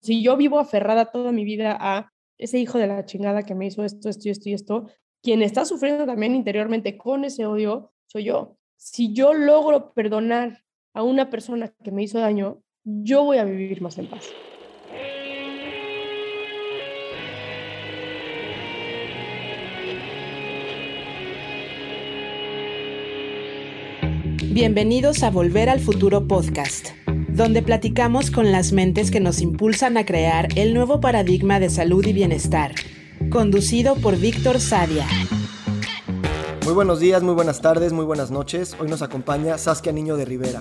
si yo vivo aferrada toda mi vida a ese hijo de la chingada que me hizo esto, esto y esto y esto, quien está sufriendo también interiormente con ese odio soy yo. Si yo logro perdonar a una persona que me hizo daño, yo voy a vivir más en paz. Bienvenidos a Volver al Futuro Podcast, donde platicamos con las mentes que nos impulsan a crear el nuevo paradigma de salud y bienestar, conducido por Víctor Sadia. Muy buenos días, muy buenas tardes, muy buenas noches. Hoy nos acompaña Saskia Niño de Rivera.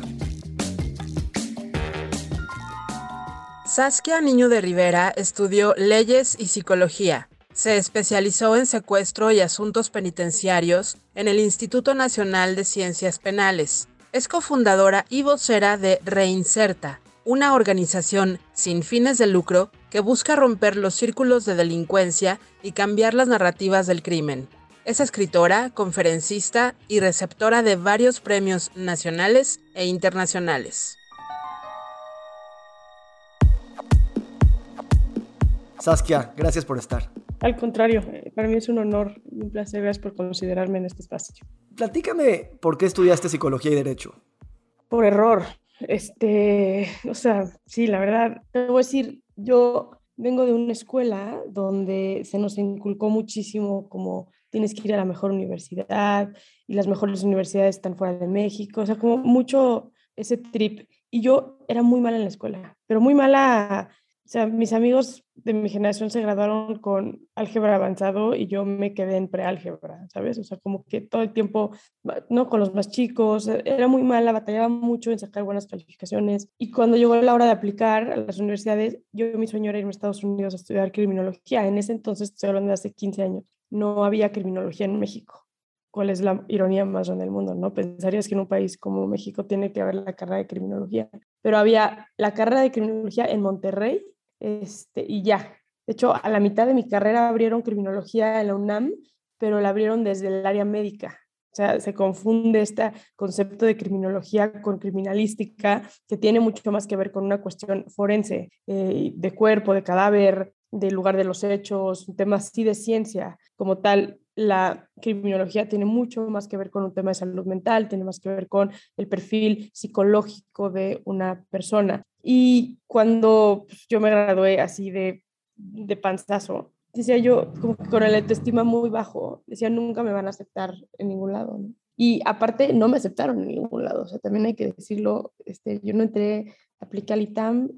Saskia Niño de Rivera estudió leyes y psicología. Se especializó en secuestro y asuntos penitenciarios en el Instituto Nacional de Ciencias Penales. Es cofundadora y vocera de Reinserta, una organización sin fines de lucro que busca romper los círculos de delincuencia y cambiar las narrativas del crimen. Es escritora, conferencista y receptora de varios premios nacionales e internacionales. Saskia, gracias por estar. Al contrario, eh, para mí es un honor y un placer. Gracias por considerarme en este espacio. Platícame por qué estudiaste psicología y derecho. Por error. Este, o sea, sí, la verdad, te voy a decir, yo vengo de una escuela donde se nos inculcó muchísimo como tienes que ir a la mejor universidad y las mejores universidades están fuera de México, o sea, como mucho ese trip. Y yo era muy mala en la escuela, pero muy mala o sea, mis amigos de mi generación se graduaron con álgebra avanzado y yo me quedé en preálgebra, ¿sabes? O sea, como que todo el tiempo, ¿no? Con los más chicos, e, era muy mala, batallaba mucho en sacar buenas calificaciones. Y cuando llegó la hora de aplicar a las universidades, yo mi sueño era irme a Estados Unidos a estudiar criminología. En ese entonces, estoy hablando de hace 15 años, no había criminología en México. ¿Cuál es la ironía más grande del mundo? ¿no? Pensarías que en un país como México tiene que haber la carrera de criminología, pero había la carrera de criminología en Monterrey este, y ya. De hecho, a la mitad de mi carrera abrieron criminología en la UNAM, pero la abrieron desde el área médica. O sea, se confunde este concepto de criminología con criminalística, que tiene mucho más que ver con una cuestión forense, eh, de cuerpo, de cadáver, del lugar de los hechos, un tema así de ciencia. Como tal, la criminología tiene mucho más que ver con un tema de salud mental, tiene más que ver con el perfil psicológico de una persona. Y cuando pues, yo me gradué así de, de panzazo, decía yo, como que con el autoestima muy bajo, decía, nunca me van a aceptar en ningún lado. Y aparte, no me aceptaron en ningún lado. O sea, también hay que decirlo, este, yo no entré, apliqué al ITAM,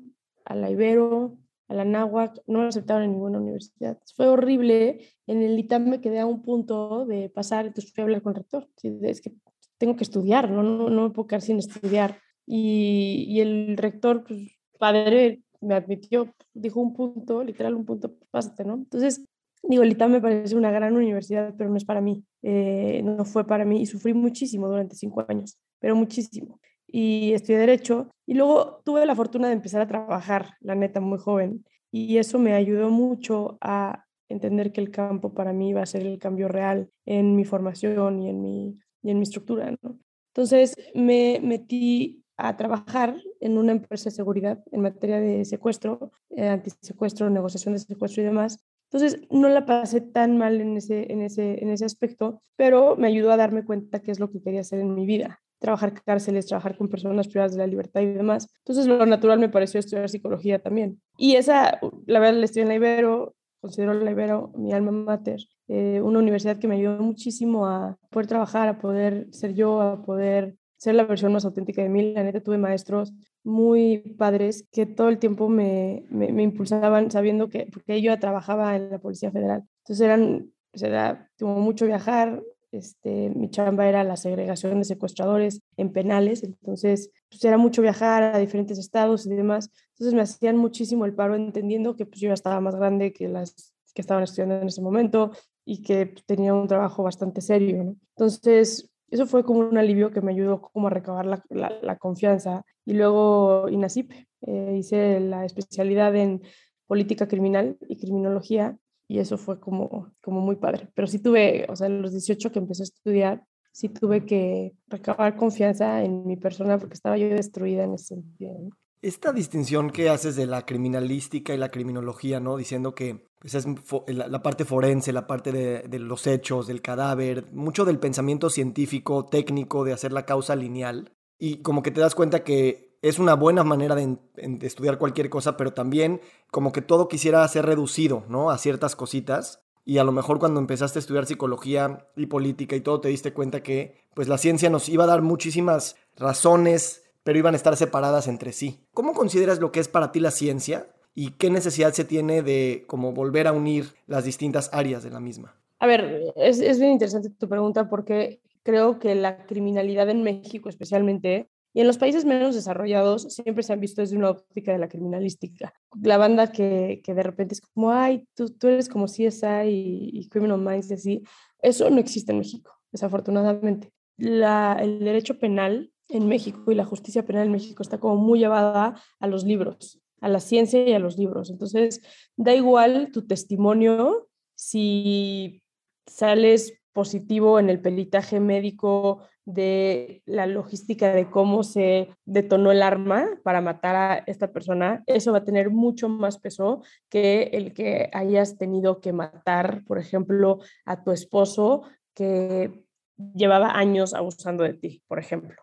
a la Ibero, a la Náhuac, no me aceptaron en ninguna universidad. Fue horrible. En el ITAM me quedé a un punto de pasar, entonces fui a hablar con el rector. Es que tengo que estudiar, no, no, no me puedo quedar sin estudiar. Y, y el rector, pues, padre, me admitió, dijo un punto, literal un punto, pásate, ¿no? Entonces, digo, el ITAM me parece una gran universidad, pero no es para mí, eh, no fue para mí y sufrí muchísimo durante cinco años, pero muchísimo. Y estudié Derecho y luego tuve la fortuna de empezar a trabajar, la neta, muy joven. Y eso me ayudó mucho a entender que el campo para mí iba a ser el cambio real en mi formación y en mi, y en mi estructura. ¿no? Entonces me metí a trabajar en una empresa de seguridad en materia de secuestro, eh, antisecuestro, negociación de secuestro y demás. Entonces, no la pasé tan mal en ese, en, ese, en ese aspecto, pero me ayudó a darme cuenta qué es lo que quería hacer en mi vida. Trabajar cárceles, trabajar con personas privadas de la libertad y demás. Entonces, lo natural me pareció estudiar psicología también. Y esa, la verdad, la estudié en la Ibero, considero la Ibero mi alma mater, eh, una universidad que me ayudó muchísimo a poder trabajar, a poder ser yo, a poder ser la versión más auténtica de mí. La neta, tuve maestros muy padres que todo el tiempo me, me, impulsaban sabiendo que, porque yo trabajaba en la Policía Federal. Entonces eran, era, tuvo mucho viajar, este, mi chamba era la segregación de secuestradores en penales, entonces pues era mucho viajar a diferentes estados y demás. Entonces me hacían muchísimo el paro entendiendo que pues yo ya estaba más grande que las que estaban estudiando en ese momento y que pues, tenía un trabajo bastante serio. Entonces eso fue como un alivio que me ayudó como a recabar la, la, confianza. Y luego INACIP, eh, hice la especialidad en política criminal y criminología y eso fue como, como muy padre. Pero sí tuve, o sea, los 18 que empecé a estudiar, sí tuve que recabar confianza en mi persona porque estaba yo destruida en ese sentido. Esta distinción que haces de la criminalística y la criminología, ¿no? Diciendo que pues, es la, parte forense, la parte de, los hechos, del cadáver, mucho del pensamiento científico, técnico, de hacer la causa lineal. Y como que te das cuenta que es una buena manera de, estudiar cualquier cosa, pero también como que todo quisiera ser reducido, ¿no? A ciertas cositas. Y a lo mejor cuando empezaste a estudiar psicología y política y todo, te diste cuenta que pues la ciencia nos iba a dar muchísimas razones pero iban a estar separadas entre sí. ¿Cómo consideras lo que es para ti la ciencia y qué necesidad se tiene de como volver a unir las distintas áreas de la misma? A ver, es, es bien interesante tu pregunta porque creo que la criminalidad en México especialmente y en los países menos desarrollados siempre se han visto desde una óptica de la criminalística. La banda que, que de repente es como, ay, tú, tú eres como CSI y, y Criminal Minds y así, eso no existe en México, desafortunadamente. La, el derecho penal en México y la justicia penal en México está como muy llevada a los libros, a la ciencia y a los libros. Entonces, da igual tu testimonio si sales positivo en el peritaje médico de la logística de cómo se detonó el arma para matar a esta persona, eso va a tener mucho más peso que el que hayas tenido que matar, por ejemplo, a tu esposo que llevaba años abusando de ti, por ejemplo,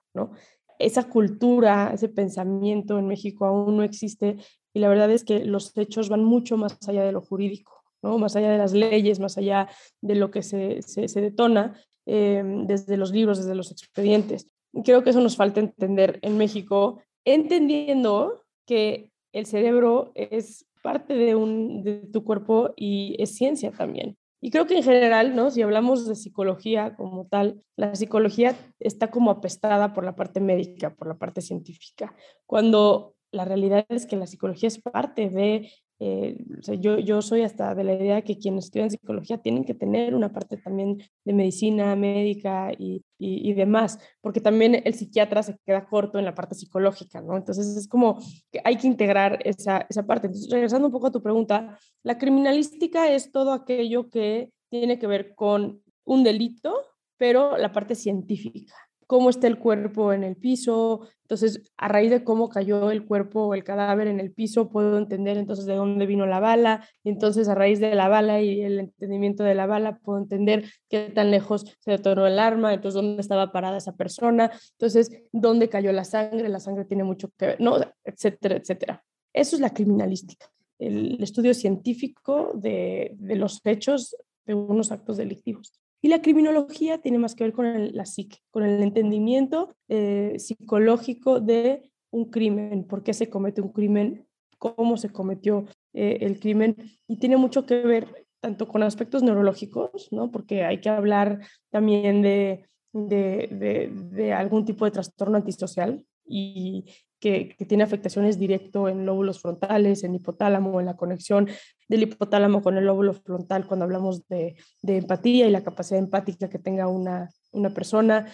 Esa cultura, ese pensamiento en México aún no existe y la verdad es que los hechos van mucho más allá de lo jurídico, ¿no? Más allá de las leyes, más allá de lo que se, se, detona eh, desde los libros, desde los expedientes. Creo que eso nos falta entender en México, entendiendo que el cerebro es parte de, un, de tu cuerpo y es ciencia también. Y creo que en general, ¿no? Si hablamos de psicología como tal, la psicología está como apestada por la parte médica, por la parte científica, cuando la realidad es que la psicología es parte de eh, yo, yo soy hasta de la idea que quienes estudian psicología tienen que tener una parte también de medicina médica y, y, demás, porque también el psiquiatra se queda corto en la parte psicológica, ¿no? Entonces es como que hay que integrar esa, esa parte. Entonces, regresando un poco a tu pregunta, la criminalística es todo aquello que tiene que ver con un delito, pero la parte científica cómo está el cuerpo en el piso. Entonces, a raíz de cómo cayó el cuerpo o el cadáver en el piso, puedo entender entonces de dónde vino la bala. Y entonces, a raíz de la bala y el entendimiento de la bala, puedo entender qué tan lejos se detonó el arma, entonces dónde estaba parada esa persona, entonces dónde cayó la sangre, la sangre tiene mucho que ver, ¿no? etcétera, etcétera. Eso es la criminalística, el estudio científico de, de los hechos de unos actos delictivos. Y la criminología tiene más que ver con la psique, con el entendimiento eh, psicológico de un crimen, por qué se comete un crimen, cómo se cometió eh, el crimen, y tiene mucho que ver tanto con aspectos neurológicos, ¿no? porque hay que hablar también de, de, de, de algún tipo de trastorno antisocial y, que, tiene afectaciones directo en lóbulos frontales, en hipotálamo, en la conexión del hipotálamo con el lóbulo frontal cuando hablamos de, empatía y la capacidad empática que tenga una, una persona,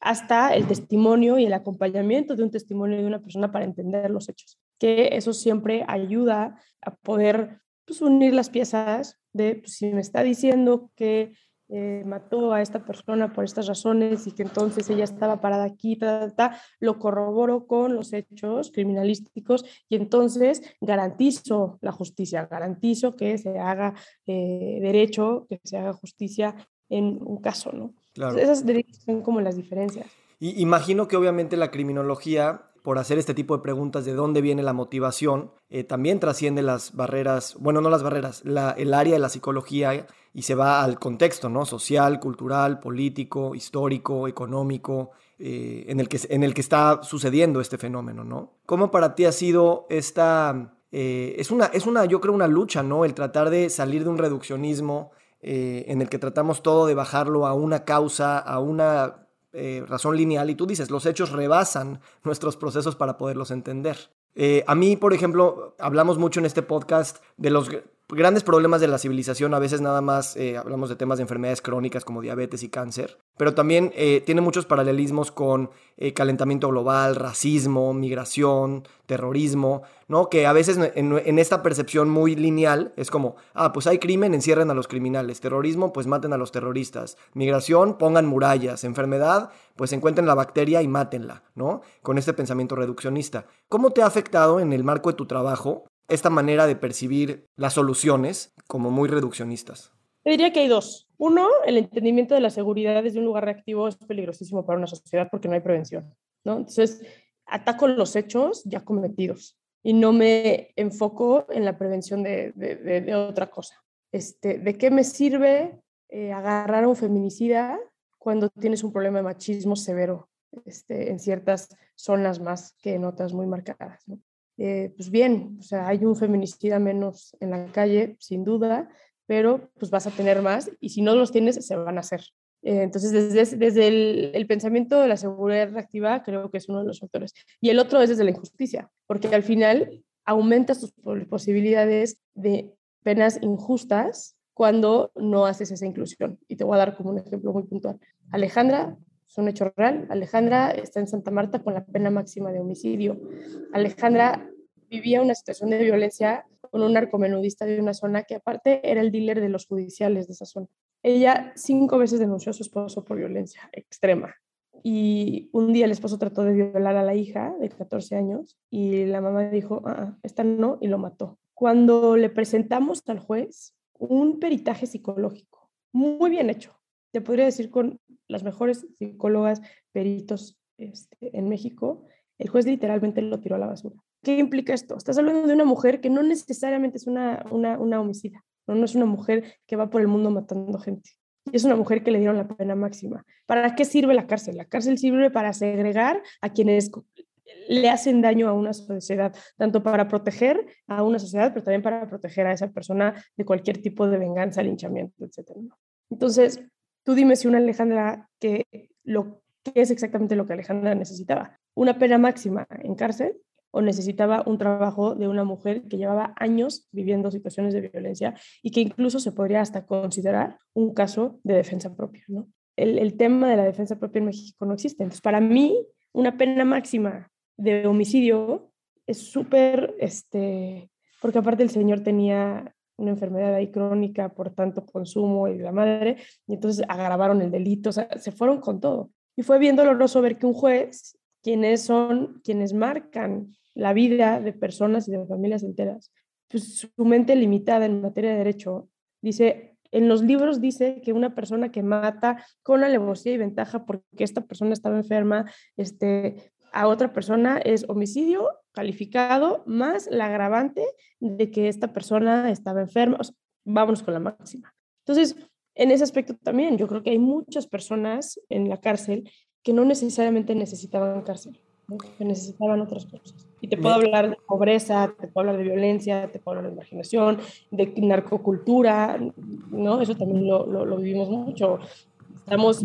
hasta el testimonio y el acompañamiento de un testimonio de una persona para entender los hechos, que eso siempre ayuda a poder pues, unir las piezas de pues, si me está diciendo que eh, mató a esta persona por estas razones y que entonces ella estaba parada aquí, lo corroboro con los hechos criminalísticos y entonces garantizo la justicia, garantizo que se haga eh, derecho, que se haga justicia en un caso, ¿no? Esas son como las diferencias. Y imagino que obviamente la criminología por hacer este tipo de preguntas de dónde viene la motivación, eh, también trasciende las barreras, bueno, no las barreras, el área de la psicología y se va al contexto, ¿no? Social, cultural, político, histórico, económico, eh, en, el que, en el que está sucediendo este fenómeno, ¿no? ¿Cómo para ti ha sido esta... Eh, es, una, es una, yo creo, una lucha, ¿no? El tratar de salir de un reduccionismo en el que tratamos todo de bajarlo a una causa, a una eh, razón lineal y tú dices, los hechos rebasan nuestros procesos para poderlos entender. Eh, a mí, por ejemplo, hablamos mucho en este podcast de los grandes problemas de la civilización, a veces nada más eh, hablamos de temas de enfermedades crónicas como diabetes y cáncer, pero también eh, tiene muchos paralelismos con eh, calentamiento global, racismo, migración, terrorismo, ¿no? Que a veces en, esta percepción muy lineal es como, ah, pues hay crimen, encierren a los criminales, terrorismo, pues maten a los terroristas, migración, pongan murallas, enfermedad, pues encuentren la bacteria y mátenla, ¿no? Con este pensamiento reduccionista. ¿Cómo te ha afectado en el marco de tu trabajo esta manera de percibir las soluciones como muy reduccionistas? Te diría que hay dos. Uno, el entendimiento de la seguridad desde un lugar reactivo es peligrosísimo para una sociedad porque no hay prevención, ¿no? Entonces, ataco los hechos ya cometidos y no me enfoco en la prevención de, de, otra cosa. Este, ¿De qué me sirve eh, agarrar a un feminicida cuando tienes un problema de machismo severo este, en ciertas zonas más que en otras muy marcadas? ¿no? Eh, pues bien, o sea, hay un feminicida menos en la calle, sin duda, pero pues vas a tener más y si no los tienes, se van a hacer. Eh, entonces, desde, desde el, pensamiento de la seguridad reactiva, creo que es uno de los factores. Y el otro es desde la injusticia, porque al final aumentas tus posibilidades de penas injustas cuando no haces esa inclusión. Y te voy a dar como un ejemplo muy puntual. Alejandra es un hecho real. Alejandra está en Santa Marta con la pena máxima de homicidio. Alejandra vivía una situación de violencia con un narcomenudista de una zona que aparte era el dealer de los judiciales de esa zona. Ella cinco veces denunció a su esposo por violencia extrema. Y un día el esposo trató de violar a la hija de 14 años y la mamá dijo, ah, esta no, y lo mató. Cuando le presentamos al juez un peritaje psicológico muy bien hecho, te podría decir con las mejores psicólogas, peritos este, en México, el juez literalmente lo tiró a la basura. ¿Qué implica esto? Estás hablando de una mujer que no necesariamente es una, una, una homicida, ¿no? es una mujer que va por el mundo matando gente. Es una mujer que le dieron la pena máxima. ¿Para qué sirve la cárcel? La cárcel sirve para segregar a quienes le hacen daño a una sociedad, tanto para proteger a una sociedad, pero también para proteger a esa persona de cualquier tipo de venganza, linchamiento, etc. Entonces, Tú dime si una Alejandra que lo que es exactamente lo que Alejandra necesitaba, una pena máxima en cárcel o necesitaba un trabajo de una mujer que llevaba años viviendo situaciones de violencia y que incluso se podría hasta considerar un caso de defensa propia. ¿no? El, el tema de la defensa propia en México no existe. Entonces, para mí, una pena máxima de homicidio es súper, este, porque aparte el señor tenía una enfermedad ahí crónica por tanto consumo y la madre, y entonces agravaron el delito, o sea, se fueron con todo. Y fue bien doloroso ver que un juez, quienes son quienes marcan la vida de personas y de familias enteras, pues su mente limitada en materia de derecho, dice, en los libros dice que una persona que mata con alevosía y ventaja porque esta persona estaba enferma, este, a otra persona es homicidio calificado más la agravante de que esta persona estaba enferma. vámonos con la máxima. Entonces, en ese aspecto también, yo creo que hay muchas personas en la cárcel que no necesariamente necesitaban cárcel, que necesitaban otras cosas. Y te puedo hablar de pobreza, te puedo hablar de violencia, te puedo hablar de marginación, de narcocultura, ¿no? Eso también lo, lo, lo vivimos mucho. Estamos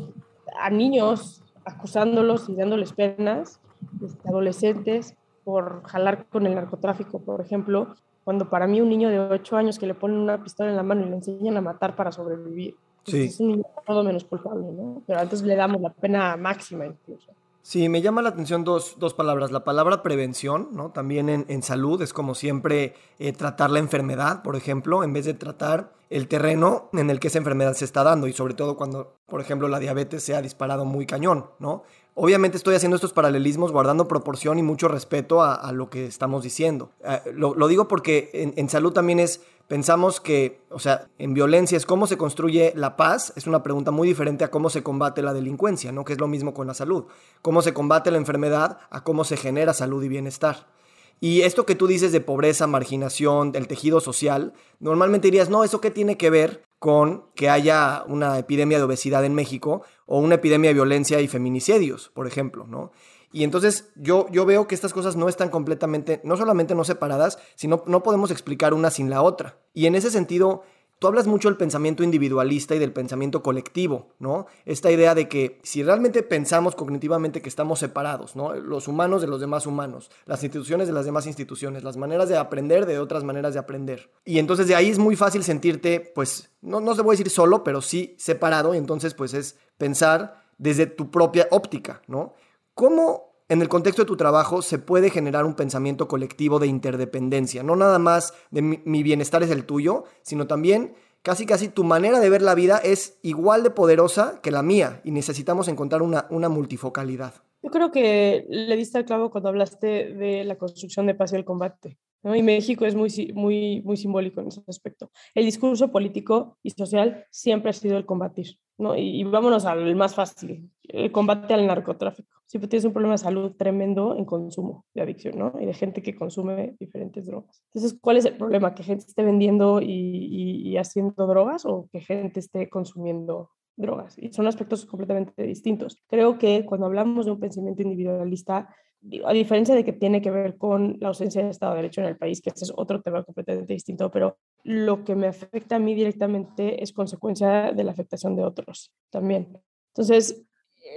a niños acusándolos y dándoles penas este, adolescentes por jalar con el narcotráfico, por ejemplo, cuando para mí un niño de 8 años que le ponen una pistola en la mano y le enseñan a matar para sobrevivir, sí. es un niño todo menos culpable, ¿no? Pero antes le damos la pena máxima incluso. Sí, me llama la atención dos, dos palabras. La palabra prevención, ¿no? También en, en salud es como siempre eh, tratar la enfermedad, por ejemplo, en vez de tratar el terreno en el que esa enfermedad se está dando y sobre todo cuando, por ejemplo, la diabetes se ha disparado muy cañón, ¿no? Obviamente estoy haciendo estos paralelismos guardando proporción y mucho respeto a, lo que estamos diciendo. Eh, lo, digo porque en, salud también es, pensamos que, o sea, en violencia es cómo se construye la paz, es una pregunta muy diferente a cómo se combate la delincuencia, ¿no? Que es lo mismo con la salud. Cómo se combate la enfermedad a cómo se genera salud y bienestar. Y esto que tú dices de pobreza, marginación, del tejido social, normalmente dirías, no, ¿eso qué tiene que ver con que haya una epidemia de obesidad en México o una epidemia de violencia y feminicidios, por ejemplo, ¿no? Y entonces yo, yo veo que estas cosas no están completamente, no solamente no separadas, sino no podemos explicar una sin la otra. Y en ese sentido, Tú hablas mucho del pensamiento individualista y del pensamiento colectivo, ¿no? Esta idea de que si realmente pensamos cognitivamente que estamos separados, ¿no? Los humanos de los demás humanos, las instituciones de las demás instituciones, las maneras de aprender de otras maneras de aprender. Y entonces de ahí es muy fácil sentirte, pues, no, no se puede decir solo, pero sí separado, y entonces pues es pensar desde tu propia óptica, ¿no? ¿Cómo en el contexto de tu trabajo se puede generar un pensamiento colectivo de interdependencia, no nada más de mi, bienestar es el tuyo, sino también casi casi tu manera de ver la vida es igual de poderosa que la mía y necesitamos encontrar una, una multifocalidad. Yo creo que le diste al clavo cuando hablaste de la construcción de paz y el combate. Y México es muy, muy, muy simbólico en ese aspecto. El discurso político y social siempre ha sido el combatir. ¿no? Y, y vámonos al más fácil, el combate al narcotráfico. Siempre tienes un problema de salud tremendo en consumo de adicción, ¿no? Y de gente que consume diferentes drogas. Entonces, ¿cuál es el problema? ¿Que gente esté vendiendo y, y haciendo drogas o que gente esté consumiendo drogas? Y son aspectos completamente distintos. Creo que cuando hablamos de un pensamiento individualista, a diferencia de que tiene que ver con la ausencia de Estado de Derecho en el país, que este es otro tema completamente distinto, pero lo que me afecta a mí directamente es consecuencia de la afectación de otros también. Entonces,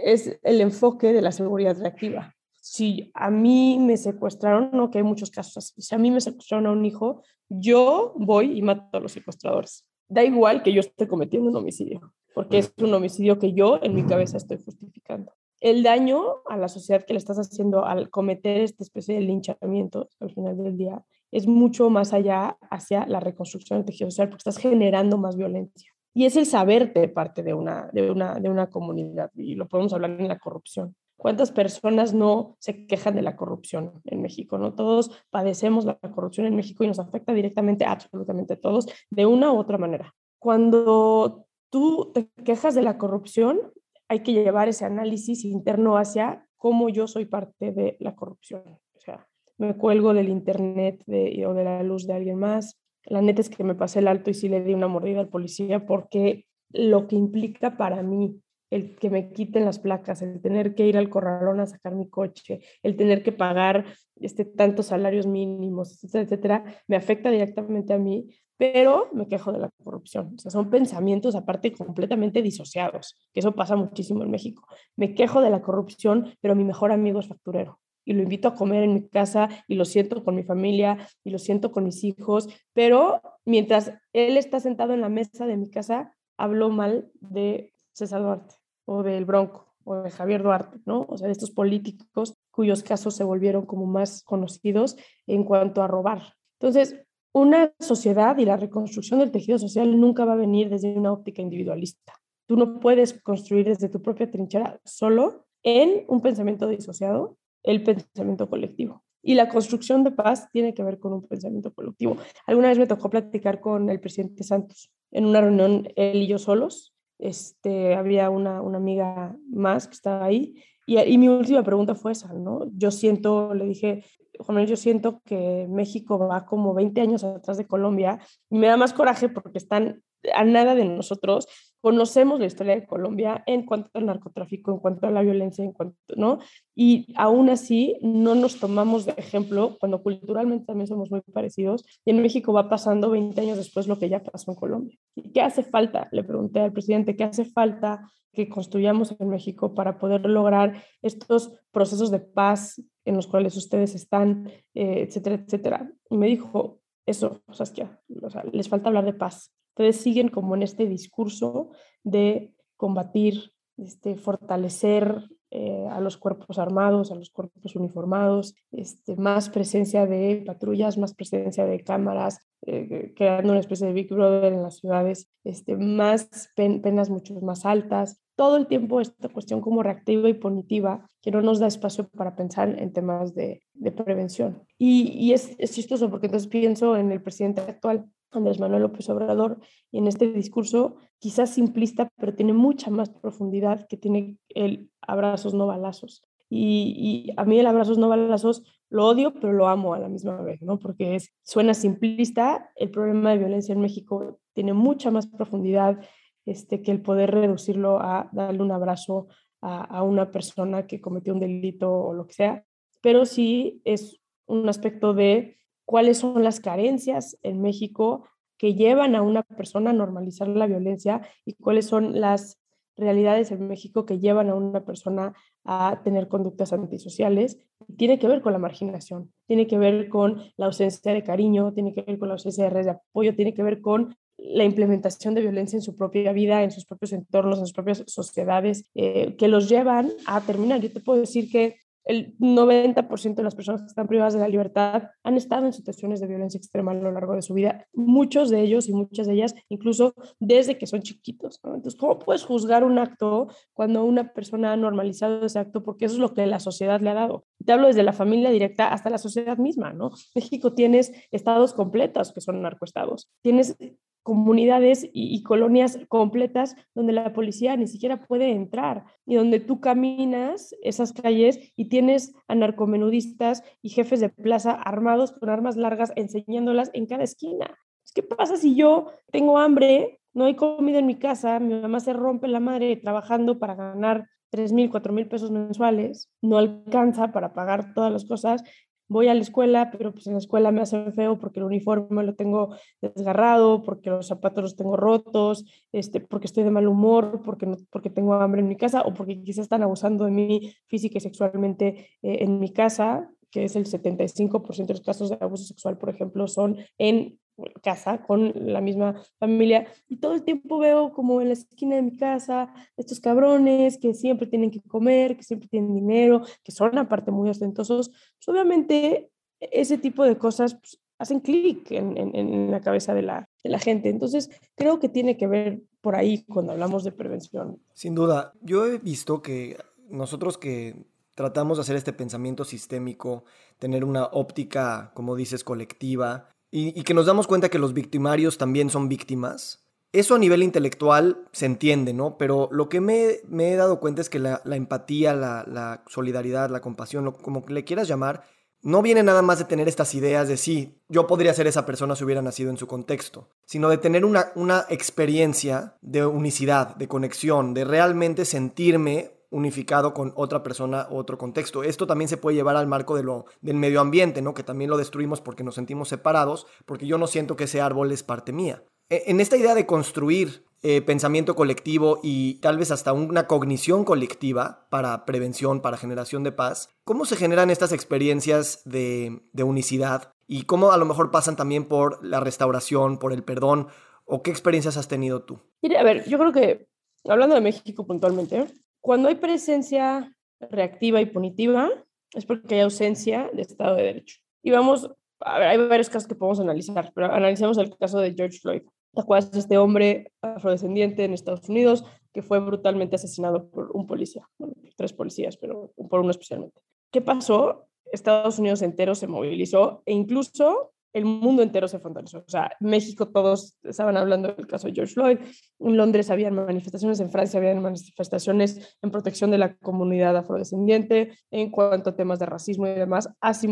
es el enfoque de la seguridad reactiva. Si a mí me secuestraron, no que hay muchos casos así, si a mí me secuestraron a un hijo, yo voy y mato a los secuestradores. Da igual que yo esté cometiendo un homicidio, porque es un homicidio que yo en mi cabeza estoy justificando el daño a la sociedad que le estás haciendo al cometer esta especie de linchamiento al final del día es mucho más allá hacia la reconstrucción del tejido social porque estás generando más violencia. Y es el saberte parte de una, de una, de una comunidad y lo podemos hablar en la corrupción. ¿Cuántas personas no se quejan de la corrupción en México? No todos padecemos la corrupción en México y nos afecta directamente absolutamente todos de una u otra manera. Cuando tú te quejas de la corrupción, hay que llevar ese análisis interno hacia cómo yo soy parte de la corrupción. O sea, me cuelgo del internet de, o de la luz de alguien más. La neta es que me pasé el alto y sí le di una mordida al policía porque lo que implica para mí el que me quiten las placas, el tener que ir al corralón a sacar mi coche, el tener que pagar este, tantos salarios mínimos, etcétera, etcétera, me afecta directamente a mí, pero me quejo de la corrupción. O sea, son pensamientos aparte completamente disociados, que eso pasa muchísimo en México. Me quejo de la corrupción, pero mi mejor amigo es facturero y lo invito a comer en mi casa y lo siento con mi familia y lo siento con mis hijos, pero mientras él está sentado en la mesa de mi casa, hablo mal de César Duarte o del Bronco o de Javier Duarte, ¿no? O sea, de estos políticos cuyos casos se volvieron como más conocidos en cuanto a robar. Entonces, una sociedad y la reconstrucción del tejido social nunca va a venir desde una óptica individualista. Tú no puedes construir desde tu propia trinchera solo en un pensamiento disociado el pensamiento colectivo. Y la construcción de paz tiene que ver con un pensamiento colectivo. Alguna vez me tocó platicar con el presidente Santos en una reunión, él y yo solos. Este, había una, una amiga más que estaba ahí y, y, mi última pregunta fue esa, ¿no? Yo siento, le dije, Juan yo siento que México va como 20 años atrás de Colombia y me da más coraje porque están a nada de nosotros. Conocemos la historia de Colombia en cuanto al narcotráfico, en cuanto a la violencia, en cuanto, ¿no? Y aún así no nos tomamos de ejemplo cuando culturalmente también somos muy parecidos. Y en México va pasando 20 años después lo que ya pasó en Colombia. ¿Y qué hace falta? Le pregunté al presidente, ¿qué hace falta que construyamos en México para poder lograr estos procesos de paz en los cuales ustedes están, eh, etcétera, etcétera. Y me dijo, eso, Saskia, o sea, les falta hablar de paz. Ustedes siguen como en este discurso de combatir, este, fortalecer eh, a los cuerpos armados, a los cuerpos uniformados, este, más presencia de patrullas, más presencia de cámaras, eh, creando una especie de Big Brother en las ciudades, este, más penas mucho más altas, todo el tiempo esta cuestión como reactiva y punitiva que no nos da espacio para pensar en temas de, prevención. Y, y es, es, chistoso porque entonces pienso en el presidente actual, Andrés Manuel López Obrador, y en este discurso quizás simplista, pero tiene mucha más profundidad que tiene el abrazos no balazos. Y, a mí el abrazos no balazos lo odio, pero lo amo a la misma vez, ¿no? Porque es, suena simplista, el problema de violencia en México tiene mucha más profundidad este, que el poder reducirlo a darle un abrazo a, una persona que cometió un delito o lo que sea, pero sí es un aspecto de cuáles son las carencias en México que llevan a una persona a normalizar la violencia y cuáles son las realidades en México que llevan a una persona a tener conductas antisociales. Tiene que ver con la marginación, tiene que ver con la ausencia de cariño, tiene que ver con la ausencia de redes de apoyo, tiene que ver con la implementación de violencia en su propia vida, en sus propios entornos, en sus propias sociedades, eh, que los llevan a terminar. Yo te puedo decir que el 90% de las personas que están privadas de la libertad han estado en situaciones de violencia extrema a lo largo de su vida, muchos de ellos y muchas de ellas incluso desde que son chiquitos. Entonces, ¿cómo puedes juzgar un acto cuando una persona ha normalizado ese acto? Porque eso es lo que la sociedad le ha dado. Te hablo desde la familia directa hasta la sociedad misma, ¿no? México tienes estados completos que son narcoestados, tienes comunidades y, colonias completas donde la policía ni siquiera puede entrar y donde tú caminas esas calles y tienes a narcomenudistas y jefes de plaza armados con armas largas enseñándolas en cada esquina. ¿Qué pasa si yo tengo hambre, no hay comida en mi casa, mi mamá se rompe la madre trabajando para ganar 3 mil, 4 mil pesos mensuales, no alcanza para pagar todas las cosas voy a la escuela, pero pues en la escuela me hacen feo porque el uniforme lo tengo desgarrado, porque los zapatos los tengo rotos, este, porque estoy de mal humor, porque, porque tengo hambre en mi casa o porque quizás están abusando de mí física y sexualmente eh, en mi casa, que es el 75% de los casos de abuso sexual, por ejemplo, son en casa con la misma familia y todo el tiempo veo como en la esquina de mi casa estos cabrones que siempre tienen que comer, que siempre tienen dinero, que son aparte muy ostentosos, pues obviamente ese tipo de cosas pues, hacen clic en, en, la cabeza de la, de la gente. Entonces creo que tiene que ver por ahí cuando hablamos de prevención. Sin duda, yo he visto que nosotros que tratamos de hacer este pensamiento sistémico, tener una óptica, como dices, colectiva, y, que nos damos cuenta que los victimarios también son víctimas. Eso a nivel intelectual se entiende, ¿no? Pero lo que me, he dado cuenta es que la, empatía, la, solidaridad, la compasión, como le quieras llamar, no viene nada más de tener estas ideas de sí, yo podría ser esa persona si hubiera nacido en su contexto, sino de tener una, una experiencia de unicidad, de conexión, de realmente sentirme unificado con otra persona otro contexto. Esto también se puede llevar al marco de lo, del medio ambiente, ¿no? que también lo destruimos porque nos sentimos separados, porque yo no siento que ese árbol es parte mía. E, en esta idea de construir eh, pensamiento colectivo y tal vez hasta una cognición colectiva para prevención, para generación de paz, ¿cómo se generan estas experiencias de, de unicidad y cómo a lo mejor pasan también por la restauración, por el perdón? ¿O qué experiencias has tenido tú? Mire, a ver, yo creo que, hablando de México puntualmente, cuando hay presencia reactiva y punitiva, es porque hay ausencia de Estado de Derecho. Y vamos, a ver, hay varios casos que podemos analizar, pero analicemos el caso de George Floyd. ¿Te acuerdas de este hombre afrodescendiente en Estados Unidos que fue brutalmente asesinado por un policía? Bueno, tres policías, pero por uno especialmente. ¿Qué pasó? Estados Unidos entero se movilizó e incluso el mundo entero se fronterizó. O sea, México todos estaban hablando del caso de George Floyd, en Londres habían manifestaciones, en Francia habían manifestaciones en protección de la comunidad afrodescendiente, en cuanto a temas de racismo y demás, así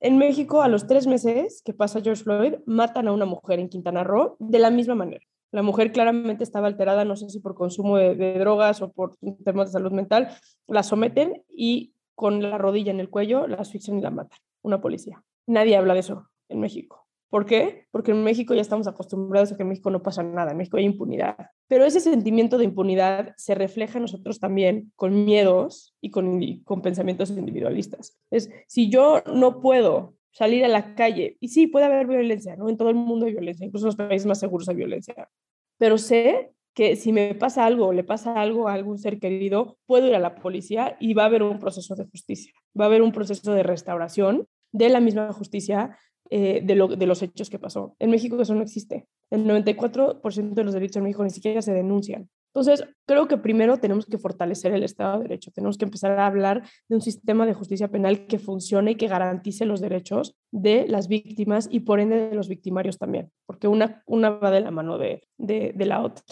En México, a los tres meses que pasa George Floyd, matan a una mujer en Quintana Roo de la misma manera. La mujer claramente estaba alterada, no sé si por consumo de, de drogas o por temas de salud mental, la someten y con la rodilla en el cuello la asfixian y la matan. Una policía. Nadie habla de eso en México. ¿Por qué? Porque en México ya estamos acostumbrados a que en México no pasa nada, en México hay impunidad. Pero ese sentimiento de impunidad se refleja en nosotros también con miedos y con, con pensamientos individualistas. Es, si yo no puedo salir a la calle, y sí, puede haber violencia, ¿no? En todo el mundo hay violencia, incluso en los países más seguros hay violencia, pero sé que si me pasa algo o le pasa algo a algún ser querido, puedo ir a la policía y va a haber un proceso de justicia, va a haber un proceso de restauración de la misma justicia eh, de, los hechos que pasó. En México eso no existe. El 94% de los delitos en México ni siquiera se denuncian. Entonces, creo que primero tenemos que fortalecer el Estado de Derecho, tenemos que empezar a hablar de un sistema de justicia penal que funcione y que garantice los derechos de las víctimas y por ende de los victimarios también, porque una, una va de la mano de, de, de la otra.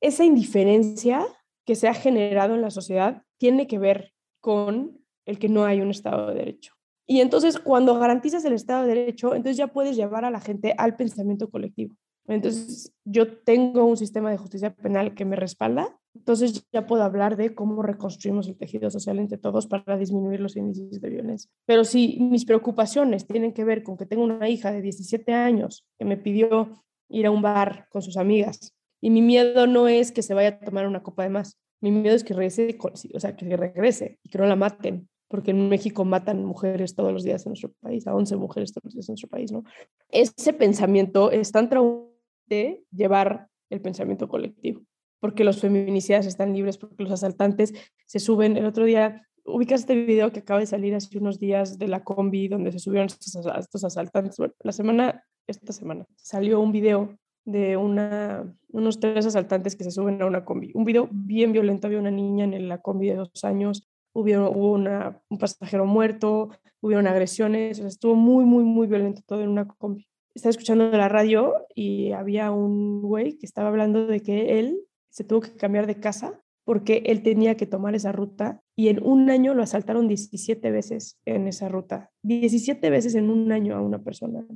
Esa indiferencia que se ha generado en la sociedad tiene que ver con el que no hay un Estado de Derecho. Y entonces cuando garantizas el Estado de Derecho, entonces ya puedes llevar a la gente al pensamiento colectivo. Entonces yo tengo un sistema de justicia penal que me respalda, entonces ya puedo hablar de cómo reconstruimos el tejido social entre todos para disminuir los índices de violencia. Pero si mis preocupaciones tienen que ver con que tengo una hija de 17 años que me pidió ir a un bar con sus amigas. Y mi miedo no es que se vaya a tomar una copa de más. Mi miedo es que regrese, o sea, que regrese y que no la maten, porque en México matan mujeres todos los días en nuestro país, a 11 mujeres todos los días en nuestro país, ¿no? Ese pensamiento es tan traumante llevar el pensamiento colectivo, porque los feminicidas están libres, porque los asaltantes se suben. El otro día, ubicas este video que acaba de salir hace unos días de la combi donde se subieron estos, estos asaltantes. Bueno, la semana, esta semana, salió un video de una, unos tres asaltantes que se suben a una combi. Un video bien violento, había una niña en la combi de dos años, hubo, hubo una, un pasajero muerto, hubieron agresiones, estuvo muy, muy, muy violento todo en una combi. Estaba escuchando la radio y había un güey que estaba hablando de que él se tuvo que cambiar de casa porque él tenía que tomar esa ruta y en un año lo asaltaron 17 veces en esa ruta. 17 veces en un año a una persona.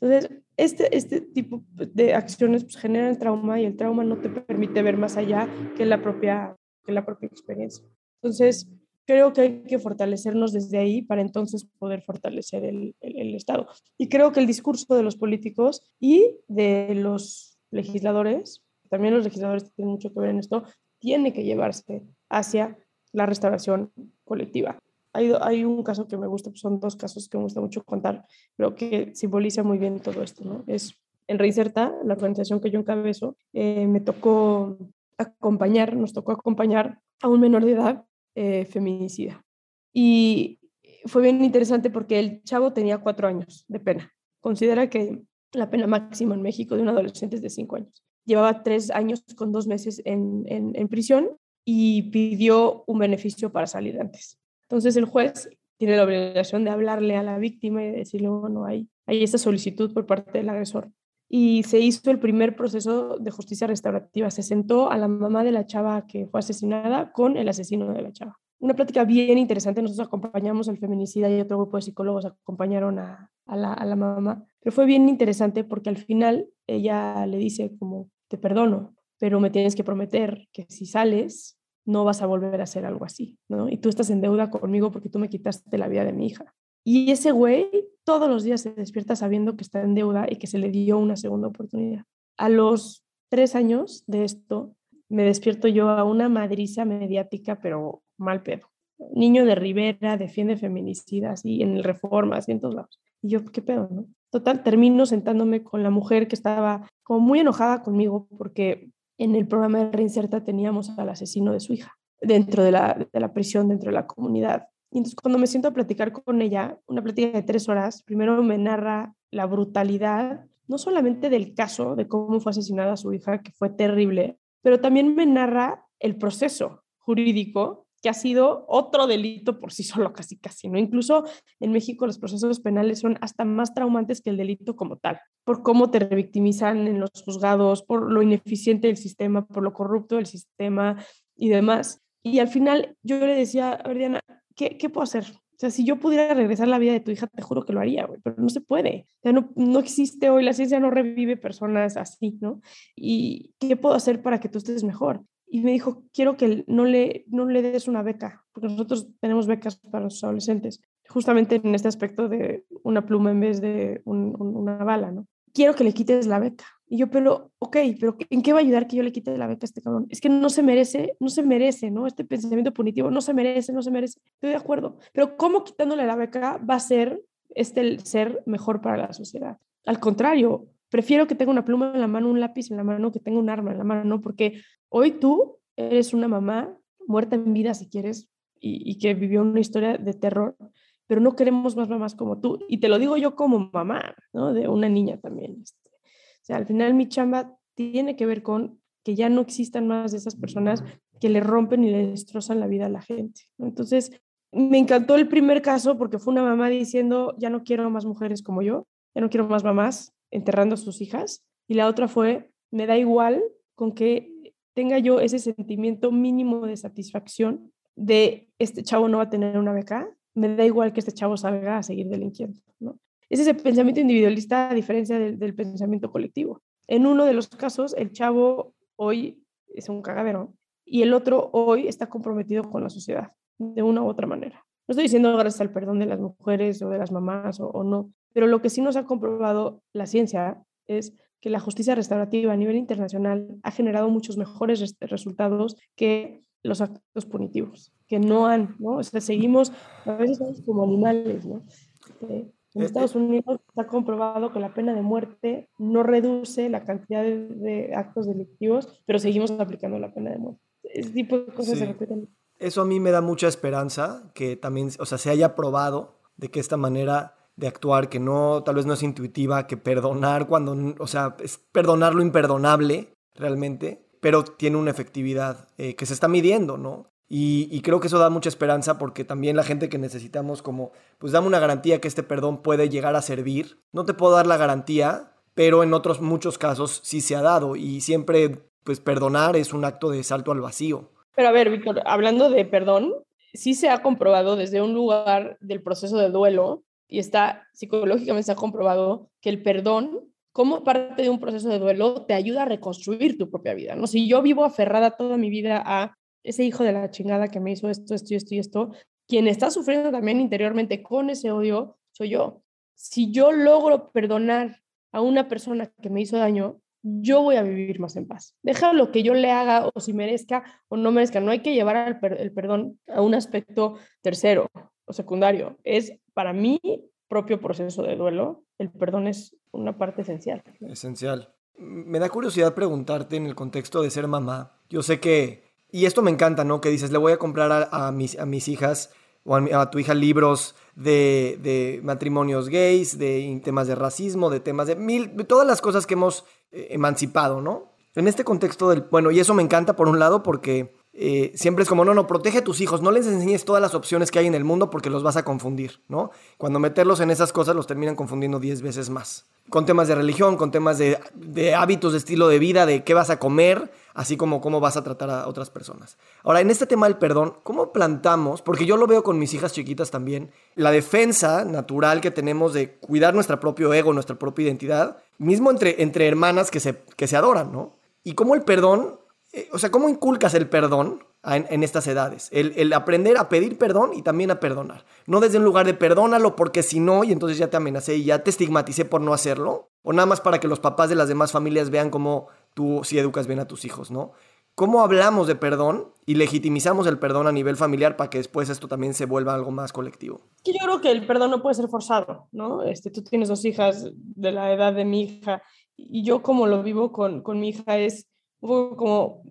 Entonces, este, este tipo de acciones pues, generan trauma y el trauma no te permite ver más allá que la propia, que la propia experiencia. Entonces, creo que hay que fortalecernos desde ahí para entonces poder fortalecer el, el, Estado. Y creo que el discurso de los políticos y de los legisladores, también los legisladores tienen mucho que ver en esto, tiene que llevarse hacia la restauración colectiva hay, un caso que me gusta, son dos casos que me gusta mucho contar, pero que simboliza muy bien todo esto, ¿no? Es en Reinserta, la organización que yo encabezo, eh, me tocó acompañar, nos tocó acompañar a un menor de edad eh, feminicida. Y fue bien interesante porque el chavo tenía cuatro años de pena. Considera que la pena máxima en México de un adolescente es de cinco años. Llevaba tres años con dos meses en, en, en prisión y pidió un beneficio para salir antes. Entonces el juez tiene la obligación de hablarle a la víctima y decirle, bueno, hay, hay esta solicitud por parte del agresor. Y se hizo el primer proceso de justicia restaurativa. Se sentó a la mamá de la chava que fue asesinada con el asesino de la chava. Una plática bien interesante. Nosotros acompañamos al feminicida y otro grupo de psicólogos acompañaron a, a, la, a la mamá. Pero fue bien interesante porque al final ella le dice como, te perdono, pero me tienes que prometer que si sales no vas a volver a hacer algo así, ¿no? Y tú estás en deuda conmigo porque tú me quitaste la vida de mi hija. Y ese güey todos los días se despierta sabiendo que está en deuda y que se le dio una segunda oportunidad. A los tres años de esto, me despierto yo a una madriza mediática, pero mal pedo. Niño de Rivera defiende feminicidas y en el Reforma, así en todos lados. Y yo, ¿qué pedo, no? Total, termino sentándome con la mujer que estaba como muy enojada conmigo porque en el programa de Reinserta teníamos al asesino de su hija dentro de la, de la prisión, dentro de la comunidad. Y entonces cuando me siento a platicar con ella, una plática de tres horas, primero me narra la brutalidad, no solamente del caso de cómo fue asesinada su hija, que fue terrible, pero también me narra el proceso jurídico que ha sido otro delito por sí solo, casi casi, ¿no? Incluso en México los procesos penales son hasta más traumantes que el delito como tal, por cómo te revictimizan en los juzgados, por lo ineficiente del sistema, por lo corrupto del sistema y demás. Y al final yo le decía, a Diana, ¿qué, ¿qué, puedo hacer? O sea, si yo pudiera regresar la vida de tu hija, te juro que lo haría, güey, pero no se puede. O sea, no, no existe hoy, la ciencia no revive personas así, ¿no? ¿Y qué puedo hacer para que tú estés mejor? y me dijo, quiero que no le, no le des una beca, porque nosotros tenemos becas para los adolescentes, justamente en este aspecto de una pluma en vez de una bala, ¿no? Quiero que le quites la beca. Y yo, pero, ok, pero ¿en qué va a ayudar que yo le quite la beca a este cabrón? Es que no se merece, no se merece, ¿no? Este pensamiento punitivo no se merece, no se merece. Estoy de acuerdo. Pero ¿cómo quitándole la beca va a ser este ser mejor para la sociedad? Al contrario, prefiero que tenga una pluma en la mano, un lápiz en la mano, que tenga un arma en la mano, porque hoy tú eres una mamá muerta en vida, si quieres, y, que vivió una historia de terror, pero no queremos más mamás como tú. Y te lo digo yo como mamá, ¿no? De una niña también. Este. O sea, al final mi chamba tiene que ver con que ya no existan más de esas personas que le rompen y le destrozan la vida a la gente. Entonces, me encantó el primer caso porque fue una mamá diciendo, ya no quiero más mujeres como yo, ya no quiero más mamás, enterrando a sus hijas. Y la otra fue, me da igual con que tenga yo ese sentimiento mínimo de satisfacción de este chavo no va a tener una beca, me da igual que este chavo salga a seguir delinquiendo. ¿no? Es ese pensamiento individualista a diferencia del, pensamiento colectivo. En uno de los casos, el chavo hoy es un cagadero y el otro hoy está comprometido con la sociedad de una u otra manera. No estoy diciendo gracias al perdón de las mujeres o de las mamás o no, pero lo que sí nos ha comprobado la ciencia es que la justicia restaurativa a nivel internacional ha generado muchos mejores resultados que los actos punitivos, que no han, ¿no? O sea, seguimos, a veces como animales, ¿no? Eh, en eh, Estados Unidos está comprobado que la pena de muerte no reduce la cantidad de, actos delictivos, pero seguimos aplicando la pena de muerte. Ese tipo de cosas se repiten. Eso a mí me da mucha esperanza, que también, o sea, se haya probado de que esta manera de actuar que no, tal vez no es intuitiva, que perdonar cuando, o sea, es perdonar lo imperdonable realmente, pero tiene una efectividad eh, que se está midiendo, ¿no? Y, creo que eso da mucha esperanza porque también la gente que necesitamos como, pues dame una garantía que este perdón puede llegar a servir. No te puedo dar la garantía, pero en otros muchos casos sí se ha dado y siempre, pues perdonar es un acto de salto al vacío. Pero a ver, Víctor, hablando de perdón, sí se ha comprobado desde un lugar del proceso de duelo y está psicológicamente se ha comprobado que el perdón como parte de un proceso de duelo te ayuda a reconstruir tu propia vida, ¿no? Si yo vivo aferrada toda mi vida a ese hijo de la chingada que me hizo esto, esto y esto y esto, quien está sufriendo también interiormente con ese odio soy yo. Si yo logro perdonar a una persona que me hizo daño, yo voy a vivir más en paz. Deja lo que yo le haga o si merezca o no merezca. No hay que llevar el perdón a un aspecto tercero o secundario. Es para mí propio proceso de duelo. El perdón es una parte esencial. Esencial. Me da curiosidad preguntarte en el contexto de ser mamá. Yo sé que y esto me encanta, ¿no? Que dices, le voy a comprar a, mis, a mis hijas o a, tu hija libros de, matrimonios gays, de temas de racismo, de temas de mil, de todas las cosas que hemos eh, emancipado, ¿no? En este contexto del, bueno, y eso me encanta por un lado porque eh, siempre es como, no, no, protege a tus hijos, no les enseñes todas las opciones que hay en el mundo porque los vas a confundir, ¿no? Cuando meterlos en esas cosas los terminan confundiendo 10 veces más. Con temas de religión, con temas de, de, hábitos, de estilo de vida, de qué vas a comer, así como cómo vas a tratar a otras personas. Ahora, en este tema del perdón, ¿cómo plantamos? Porque yo lo veo con mis hijas chiquitas también, la defensa natural que tenemos de cuidar nuestro propio ego, nuestra propia identidad, mismo entre, entre hermanas que se, que se adoran, ¿no? Y cómo el perdón eh, o sea, ¿cómo inculcas el perdón en, estas edades? El, aprender a pedir perdón y también a perdonar. No desde un lugar de perdónalo porque si no, y entonces ya te amenacé y ya te estigmaticé por no hacerlo. O nada más para que los papás de las demás familias vean cómo tú sí educas bien a tus hijos, ¿no? ¿Cómo hablamos de perdón y legitimizamos el perdón a nivel familiar para que después esto también se vuelva algo más colectivo? Yo creo que el perdón no puede ser forzado, ¿no? Este, tú tienes dos hijas de la edad de mi hija y yo como lo vivo con, con mi hija es como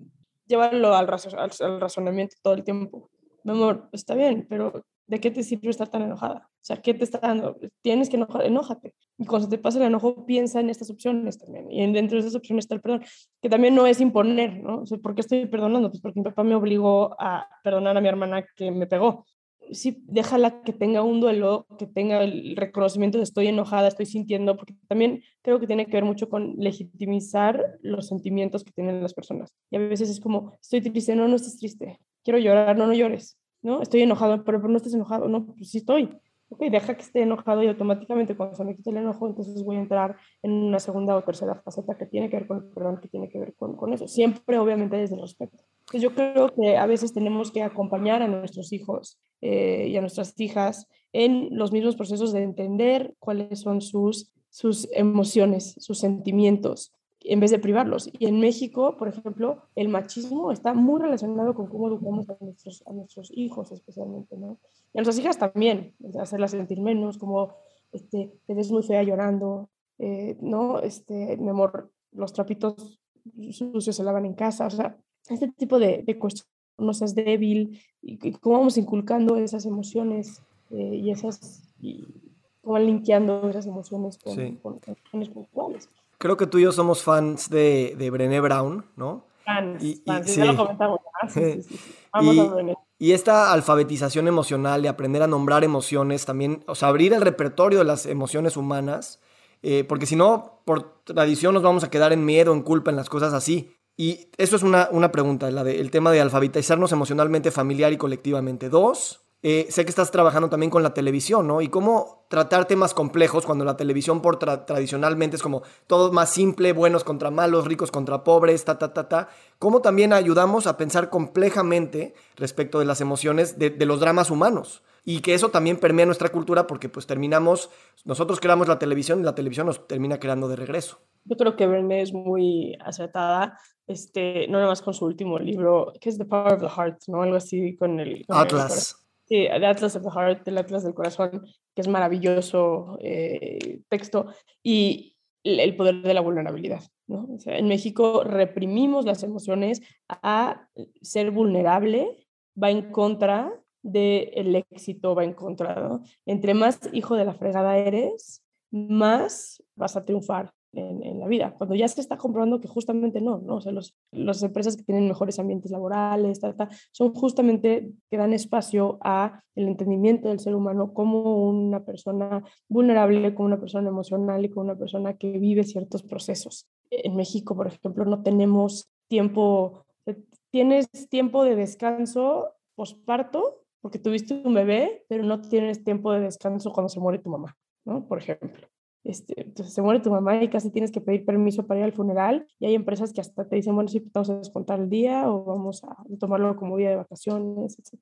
llevarlo al, al, razonamiento todo el tiempo. Mi amor, está bien, pero ¿de qué te sirve estar tan enojada? O sea, ¿qué te está dando? Tienes que enojar, enójate. Y cuando te pasa el enojo, piensa en estas opciones también. Y dentro de esas opciones está el perdón, que también no es imponer, ¿no? O sea, ¿por qué estoy perdonando? Pues porque mi papá me obligó a perdonar a mi hermana que me pegó sí, déjala que tenga un duelo, que tenga el reconocimiento de estoy enojada, estoy sintiendo, porque también creo que tiene que ver mucho con legitimizar los sentimientos que tienen las personas. Y a veces es como, estoy triste, no, no estés triste, quiero llorar, no, no llores, ¿no? Estoy enojado, pero, pero no estés enojado, no, pues sí estoy. Ok, deja que esté enojado y automáticamente cuando se me quite el enojo, entonces voy a entrar en una segunda o tercera faceta que tiene que ver con el perdón, que tiene que ver con, con eso. Siempre, obviamente, desde el respeto. Entonces, yo creo que a veces tenemos que acompañar a nuestros hijos eh, y a nuestras hijas en los mismos procesos de entender cuáles son sus, sus emociones, sus sentimientos, en vez de privarlos. Y en México, por ejemplo, el machismo está muy relacionado con cómo educamos a nuestros, a nuestros hijos especialmente, ¿no? Y a nuestras hijas también, hacerlas sentir menos, como este, te ves muy fea llorando, eh, ¿no? Este, mi amor, los trapitos sucios se lavan en casa, o sea, este tipo de, de cuestiones no seas débil, y, cómo vamos inculcando esas emociones eh, y esas, y cómo linkeando esas emociones con, sí. puntuales. Creo que tú y yo somos fans de, de Brené Brown, ¿no? Fans, y, fans, ya lo comentamos. Vamos a Brené. Y esta alfabetización emocional de aprender a nombrar emociones, también, o sea, abrir el repertorio de las emociones humanas, eh, porque si no, por tradición nos vamos a quedar en miedo, en culpa, en las cosas así. Y eso es una, una pregunta, la de, el tema de alfabetizarnos emocionalmente, familiar y colectivamente. Dos, eh, sé que estás trabajando también con la televisión, ¿no? Y cómo tratar temas complejos cuando la televisión por tradicionalmente es como todo más simple, buenos contra malos, ricos contra pobres, ta, ta, ta, ta. Cómo también ayudamos a pensar complejamente respecto de las emociones de, de los dramas humanos. y que eso también permea nuestra cultura porque pues terminamos, nosotros creamos la televisión y la televisión nos termina creando de regreso. Yo creo que Brené es muy acertada, este, no nada más con su último libro, que es The Power of the Heart, ¿no? Algo así con el... Atlas. The Atlas of the Heart, el Atlas del Corazón, que es maravilloso eh, texto, y el poder de la vulnerabilidad, ¿no? En México reprimimos las emociones a ser vulnerable, va en contra del éxito, va en contra. Entre más hijo de la fregada eres, más vas a triunfar en, la vida. Cuando ya se está comprobando que justamente no, ¿no? O sea, los, las empresas que tienen mejores ambientes laborales, son justamente que dan espacio a el entendimiento del ser humano como una persona vulnerable, como una persona emocional y como una persona que vive ciertos procesos. En México, por ejemplo, no tenemos tiempo, tienes tiempo de descanso posparto porque tuviste un bebé, pero no tienes tiempo de descanso cuando se muere tu mamá, ¿no? Por ejemplo. Este, entonces se muere tu mamá y casi tienes que pedir permiso para ir al funeral y hay empresas que hasta te dicen, bueno, sí, vamos a descontar el día o vamos a tomarlo como día de vacaciones, etc.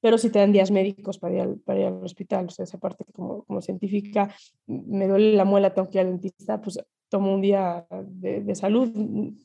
Pero si te dan días médicos para ir al, hospital, o sea, esa parte como, como científica, me duele la muela, tengo que al dentista, pues tomo un día de, salud,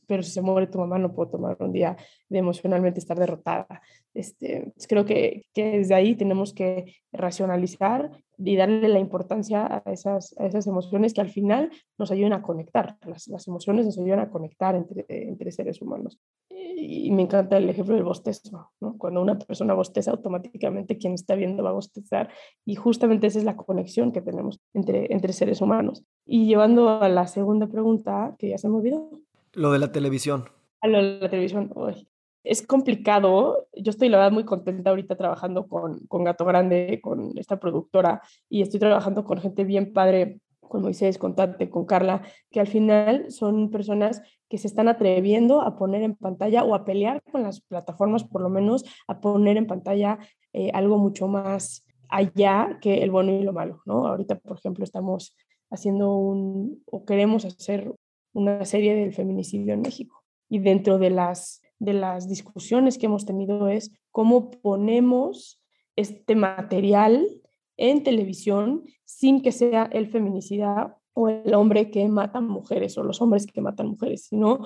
pero si se muere tu mamá no puedo tomar un día de emocionalmente estar derrotada. Este, pues creo que desde ahí tenemos que racionalizar y darle la importancia a esas, a esas emociones que al final nos ayudan a conectar. Las, las emociones nos ayudan a conectar entre, entre seres humanos. Y me encanta el ejemplo del bostezo, ¿no? Cuando una persona bosteza, automáticamente quien está viendo va a bostezar. Y justamente esa es la conexión que tenemos entre, entre seres humanos. Y llevando a la segunda pregunta, que ya se me olvidó. Lo de la televisión. A lo de la televisión. Uy es complicado. Yo estoy, la verdad, muy contenta ahorita trabajando con, con Gato Grande, con esta productora, y estoy trabajando con gente bien padre, con Moisés, con Tate, con Carla, que al final son personas que se están atreviendo a poner en pantalla o a pelear con las plataformas, por lo menos, a poner en pantalla eh, algo mucho más allá que el bueno y lo malo, ¿no? Ahorita, por ejemplo, estamos haciendo un, o queremos hacer una serie del feminicidio en México. Y dentro de las de las discusiones que hemos tenido es cómo ponemos este material en televisión sin que sea el feminicida o el hombre que mata mujeres o los hombres que matan mujeres, sino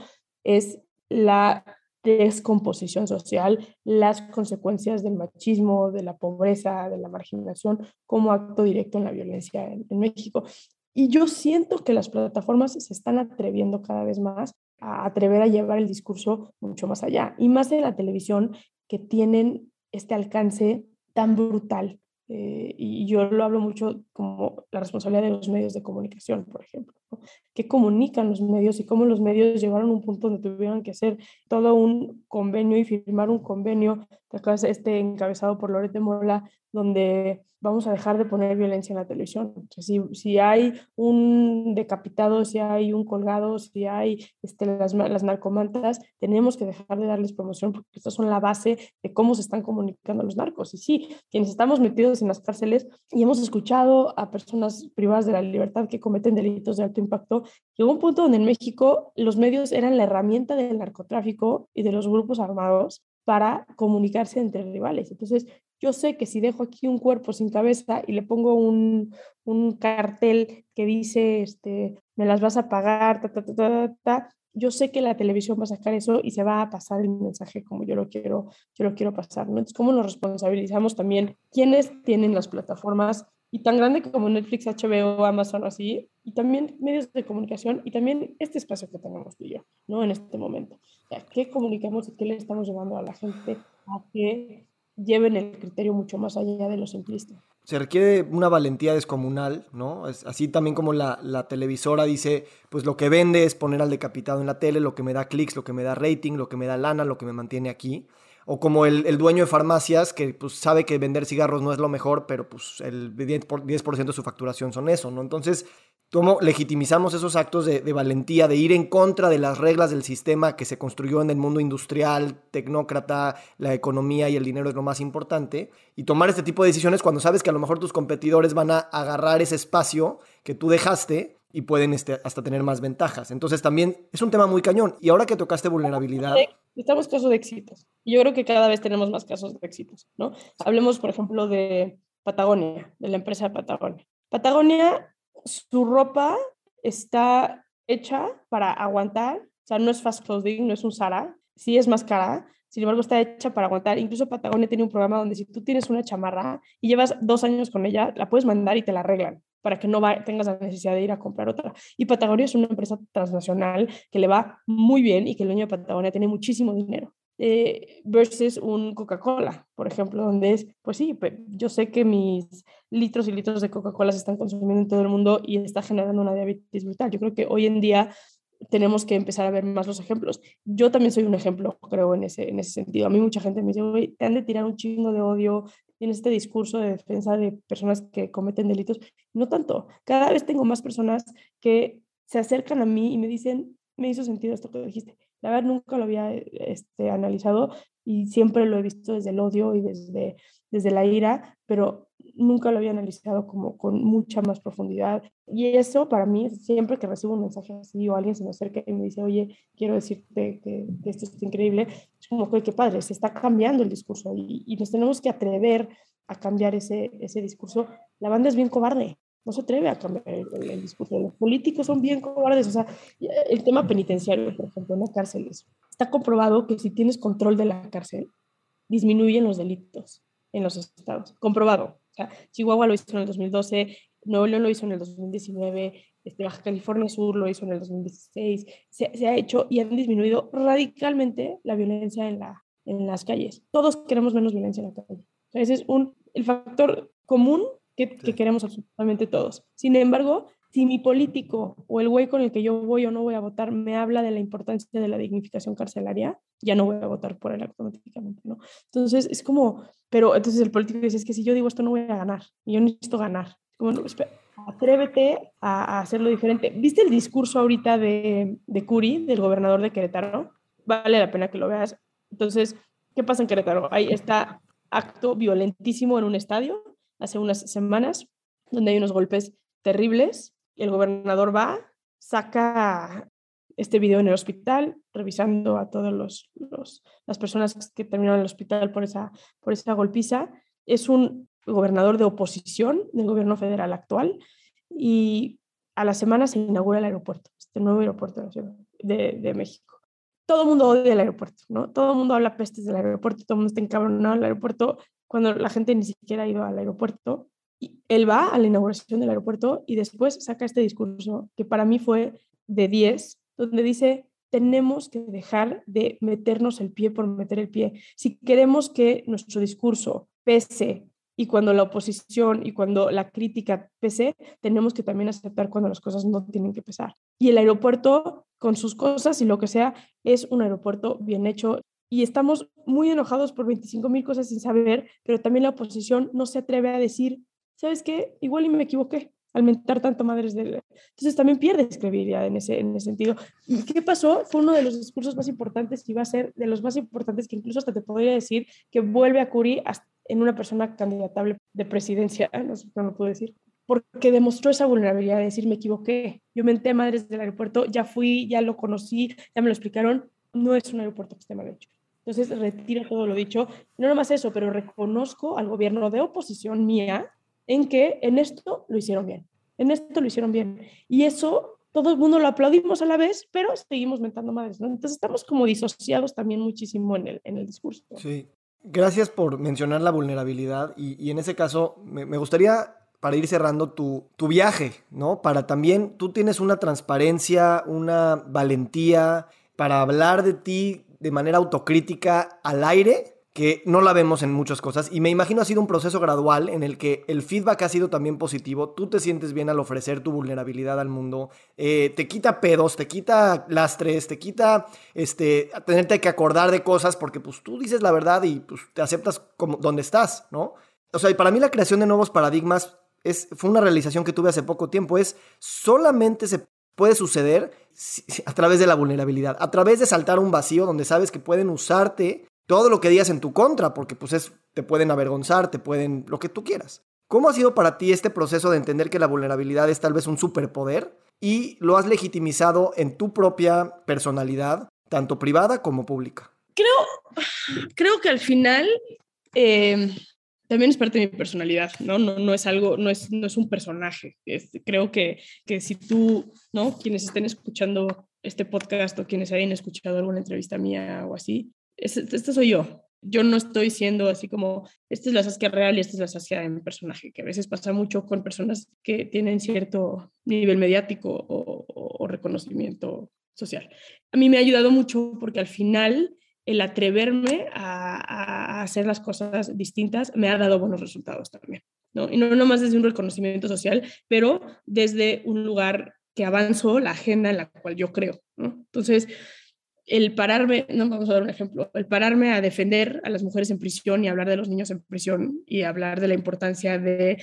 es la descomposición social, las consecuencias del machismo, de la pobreza, de la marginación como acto directo en la violencia en, en México. Y yo siento que las plataformas se están atreviendo cada vez más a atrever a llevar el discurso mucho más allá. Y más en la televisión, que tienen este alcance tan brutal. Eh, y yo lo hablo mucho como la responsabilidad de los medios de comunicación, por ejemplo. ¿Qué comunican los medios y cómo los medios llegaron a un punto donde tuvieron que hacer todo un convenio y firmar un convenio, este encabezado por Loret de Mola, donde vamos a dejar de poner violencia en la televisión. si, si, hay un decapitado, si hay un colgado, si hay este, las, las narcomantas, tenemos que dejar de darles promoción porque estas son la base de cómo se están comunicando los narcos. Y sí, quienes estamos metidos en las cárceles y hemos escuchado a personas privadas de la libertad que cometen delitos de alto impacto, llegó un punto donde en México los medios eran la herramienta del narcotráfico y de los grupos armados para comunicarse entre rivales. Entonces, yo sé que si dejo aquí un cuerpo sin cabeza y le pongo un, un cartel que dice, este, me las vas a pagar, ta, ta, ta, ta, yo sé que la televisión va a sacar eso y se va a pasar el mensaje como yo lo quiero, yo lo quiero pasar. ¿no? Entonces, ¿cómo nos responsabilizamos también? ¿Quiénes tienen las plataformas y tan grande como Netflix, HBO, Amazon, así, y también medios de comunicación y también este espacio que tenemos tú y yo, ¿no? En este momento. ¿Qué comunicamos y qué le estamos llevando a la gente a que lleven el criterio mucho más allá de lo simplista. Se requiere una valentía descomunal, ¿no? Así también como la, la, televisora dice, pues lo que vende es poner al decapitado en la tele, lo que me da clics, lo que me da rating, lo que me da lana, lo que me mantiene aquí. O como el, el dueño de farmacias que pues, sabe que vender cigarros no es lo mejor, pero pues el 10%, 10 de su facturación son eso, ¿no? Entonces cómo legitimizamos esos actos de, valentía, de ir en contra de las reglas del sistema que se construyó en el mundo industrial, tecnócrata, la economía y el dinero es lo más importante, y tomar este tipo de decisiones cuando sabes que a lo mejor tus competidores van a agarrar ese espacio que tú dejaste y pueden este, hasta tener más ventajas. Entonces también es un tema muy cañón. Y ahora que tocaste vulnerabilidad... Estamos casos de éxitos. Yo creo que cada vez tenemos más casos de éxitos, ¿no? Hablemos, por ejemplo, de Patagonia, de la empresa Patagonia. Patagonia, su ropa está hecha para aguantar, o sea, no es fast clothing, no es un Zara, sí es más cara, sin embargo está hecha para aguantar. Incluso Patagonia tiene un programa donde si tú tienes una chamarra y llevas dos años con ella, la puedes mandar y te la arreglan para que no tengas la necesidad de ir a comprar otra. Y Patagonia es una empresa transnacional que le va muy bien y que el dueño de Patagonia tiene muchísimo dinero. Eh, versus un Coca-Cola, por ejemplo, donde es, pues sí, yo sé que mis litros y litros de Coca-Cola se están consumiendo en todo el mundo y está generando una diabetes brutal. Yo creo que hoy en día tenemos que empezar a ver más los ejemplos. Yo también soy un ejemplo, creo, en ese, en ese sentido. A mí mucha gente me dice, oye, te han de tirar un chingo de odio, tienes este discurso de defensa de personas que cometen delitos. No tanto. Cada vez tengo más personas que se acercan a mí y me dicen, me hizo sentido esto que dijiste. La nunca lo había este, analizado y siempre lo he visto desde el odio y desde, desde la ira, pero nunca lo había analizado como con mucha más profundidad. Y eso para mí, siempre que recibo un mensaje así o alguien se me acerca y me dice, oye, quiero decirte que, esto es increíble, es como que padre, se está cambiando el discurso y, y, nos tenemos que atrever a cambiar ese, ese discurso. La banda es bien cobarde, no se atreve a cambiar el, discurso. Los políticos son bien cobardes. O sea, el tema penitenciario, por ejemplo, las cárceles. Está comprobado que si tienes control de la cárcel, disminuyen los delitos en los estados. Comprobado. Chihuahua lo hizo en el 2012, Nuevo León lo hizo en el 2019, este, Baja California Sur lo hizo en el 2016. Se, ha hecho y han disminuido radicalmente la violencia en, la, en las calles. Todos queremos menos violencia en la calle. ese es un, el factor común que, que, queremos absolutamente todos. Sin embargo, si mi político o el güey con el que yo voy o no voy a votar me habla de la importancia de la dignificación carcelaria, ya no voy a votar por él automáticamente, ¿no? Entonces es como, pero entonces el político dice, es que si yo digo esto no voy a ganar, y yo necesito ganar. Como, no, espera, atrévete a, hacerlo diferente. ¿Viste el discurso ahorita de, de Curi, del gobernador de Querétaro? Vale la pena que lo veas. Entonces, ¿qué pasa en Querétaro? Hay está acto violentísimo en un estadio hace unas semanas, donde hay unos golpes terribles. Y el gobernador va, saca este video en el hospital, revisando a todas los, las personas que terminaron en el hospital por esa, por esa golpiza. Es un gobernador de oposición del gobierno federal actual y a la semana se inaugura el aeropuerto, este nuevo aeropuerto de, de México. Todo el mundo odia el aeropuerto, ¿no? Todo el mundo habla pestes del aeropuerto, todo el mundo está encabronado del aeropuerto cuando la gente ni siquiera ha ido al aeropuerto. Y él va a la inauguración del aeropuerto y después saca este discurso que para mí fue de 10 donde dice, tenemos que dejar de meternos el pie por meter el pie. Si queremos que nuestro discurso pese y cuando la oposición y cuando la crítica pese, tenemos que también aceptar cuando las cosas no tienen que pesar. Y el aeropuerto, con sus cosas y lo que sea, es un aeropuerto bien hecho. Y estamos muy enojados por 25 mil cosas sin saber, pero también la oposición no se atreve a decir, ¿sabes qué? Igual y me equivoqué al mentar tanto madres de... Entonces también pierdes credibilidad en ese, en ese sentido. ¿Y qué pasó? Fue uno de los discursos más importantes y va a ser de los más importantes que incluso hasta te podría decir que vuelve a Curi en una persona candidatable de presidencia, no sé no lo puedo decir, porque demostró esa vulnerabilidad de decir, me equivoqué, yo menté madres del aeropuerto, ya fui, ya lo conocí, ya me lo explicaron, no es un aeropuerto que esté mal hecho. Entonces retiro todo lo dicho. No nomás eso, pero reconozco al gobierno de oposición mía en que en esto lo hicieron bien, en esto lo hicieron bien. Y eso todo el mundo lo aplaudimos a la vez, pero seguimos mentando madres, ¿no? Entonces estamos como disociados también muchísimo en el, en el discurso. Sí, gracias por mencionar la vulnerabilidad y, y en ese caso me, me, gustaría, para ir cerrando tu, tu viaje, ¿no? Para también, tú tienes una transparencia, una valentía para hablar de ti de manera autocrítica al aire que no la vemos en muchas cosas. Y me imagino ha sido un proceso gradual en el que el feedback ha sido también positivo, tú te sientes bien al ofrecer tu vulnerabilidad al mundo, eh, te quita pedos, te quita lastres, te quita este, tenerte que acordar de cosas porque pues tú dices la verdad y pues te aceptas como donde estás, ¿no? O sea, y para mí la creación de nuevos paradigmas es, fue una realización que tuve hace poco tiempo, es solamente se puede suceder a través de la vulnerabilidad, a través de saltar un vacío donde sabes que pueden usarte todo lo que digas en tu contra, porque pues es, te pueden avergonzar, te pueden, lo que tú quieras. ¿Cómo ha sido para ti este proceso de entender que la vulnerabilidad es tal vez un superpoder y lo has legitimizado en tu propia personalidad, tanto privada como pública? Creo, creo que al final, em, también es parte de mi personalidad, ¿no? No, no es algo, no es, no es un personaje. creo que, que si tú, ¿no? Quienes estén escuchando este podcast o quienes hayan escuchado alguna entrevista mía o así, este soy yo. Yo no estoy siendo así como, esta es la Saskia real y esta es la Saskia de mi personaje, que a veces pasa mucho con personas que tienen cierto nivel mediático o reconocimiento social. A mí me ha ayudado mucho porque al final el atreverme a, hacer las cosas distintas me ha dado buenos resultados también. ¿no? Y no nomás desde un reconocimiento social, pero desde un lugar que avanzó la agenda en la cual yo creo. Entonces, el pararme, no vamos a dar un ejemplo, el pararme a defender a las mujeres en prisión y hablar de los niños en prisión y hablar de la importancia de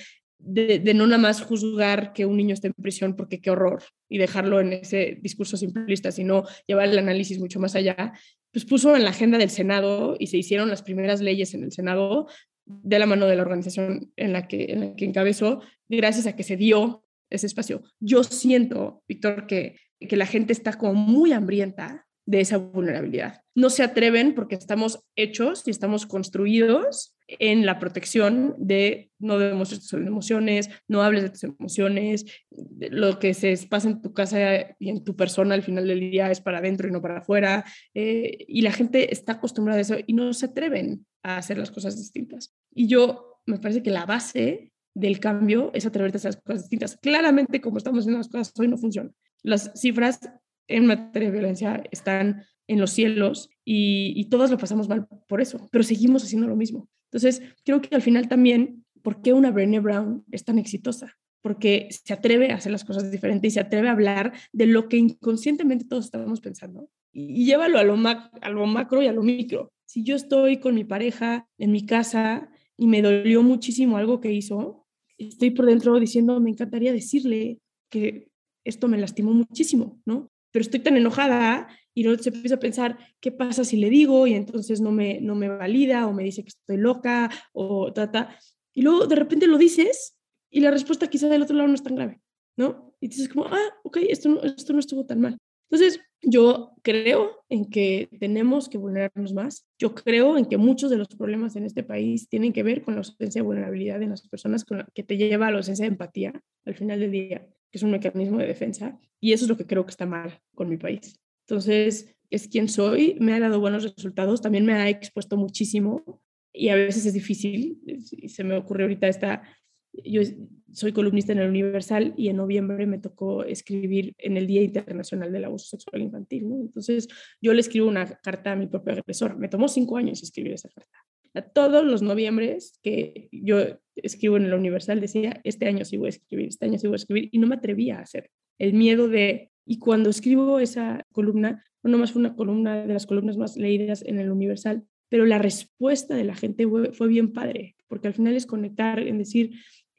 de, no nada más juzgar que un niño esté en prisión porque qué horror y dejarlo en ese discurso simplista, sino llevar el análisis mucho más allá, pues puso en la agenda del Senado y se hicieron las primeras leyes en el Senado de la mano de la organización en la que, en que encabezó, gracias a que se dio ese espacio. Yo siento, Víctor, que, que la gente está como muy hambrienta de esa vulnerabilidad. No se atreven porque estamos hechos y estamos construidos en la protección de no demuestres tus emociones, no hables de tus emociones, lo que se pasa en tu casa y en tu persona al final del día es para adentro y no para afuera. Eh, y la gente está acostumbrada a eso y no se atreven a hacer las cosas distintas. Y yo me parece que la base del cambio es atreverte a hacer las cosas distintas. Claramente, como estamos haciendo las cosas hoy, no funciona. Las cifras en materia de violencia están en los cielos y, y lo pasamos mal por eso, pero seguimos haciendo lo mismo. Entonces, creo que al final también, ¿por qué una Brené Brown es tan exitosa? Porque se atreve a hacer las cosas diferentes y se atreve a hablar de lo que inconscientemente todos estamos pensando y, llévalo a lo, a lo macro y a lo micro. Si yo estoy con mi pareja en mi casa y me dolió muchísimo algo que hizo, estoy por dentro diciendo, me encantaría decirle que esto me lastimó muchísimo, ¿no? pero estoy tan enojada y no se empieza a pensar qué pasa si le digo y entonces no me, no me valida o me dice que estoy loca o trata. Y luego de repente lo dices y la respuesta quizá del otro lado no es tan grave, ¿no? Y dices como, ah, ok, esto no, esto no estuvo tan mal. Entonces, yo creo en que tenemos que vulnerarnos más. Yo creo en que muchos de los problemas en este país tienen que ver con la ausencia de vulnerabilidad en las personas, con la que te lleva a la ausencia de empatía al final del día que es un mecanismo de defensa, y eso es lo que creo que está mal con mi país. Entonces, es quien soy, me ha dado buenos resultados, también me ha expuesto muchísimo y a veces es difícil. Se me ocurre ahorita esta, yo soy columnista en el Universal y en noviembre me tocó escribir en el Día Internacional del Abuso Sexual Infantil. Entonces, yo le escribo una carta a mi propio agresor. Me tomó cinco años escribir esa carta a todos los noviembres que yo escribo en el Universal decía, este año sí voy a escribir, este año sí voy a escribir, y no me atrevía a hacer. El miedo de, y cuando escribo esa columna, no más fue una columna de las columnas más leídas en el Universal, pero la respuesta de la gente fue, bien padre, porque al final es conectar en decir,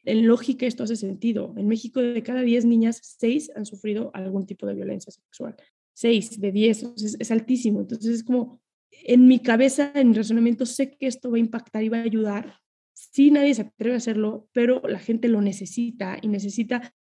en lógica esto hace sentido. En México de cada 10 niñas, 6 han sufrido algún tipo de violencia sexual. 6 de 10, es, es altísimo. Entonces es como, en mi cabeza, en mi razonamiento, sé que esto va a impactar y va a ayudar. Sí, nadie se atreve a hacerlo, pero la gente lo necesita y necesita,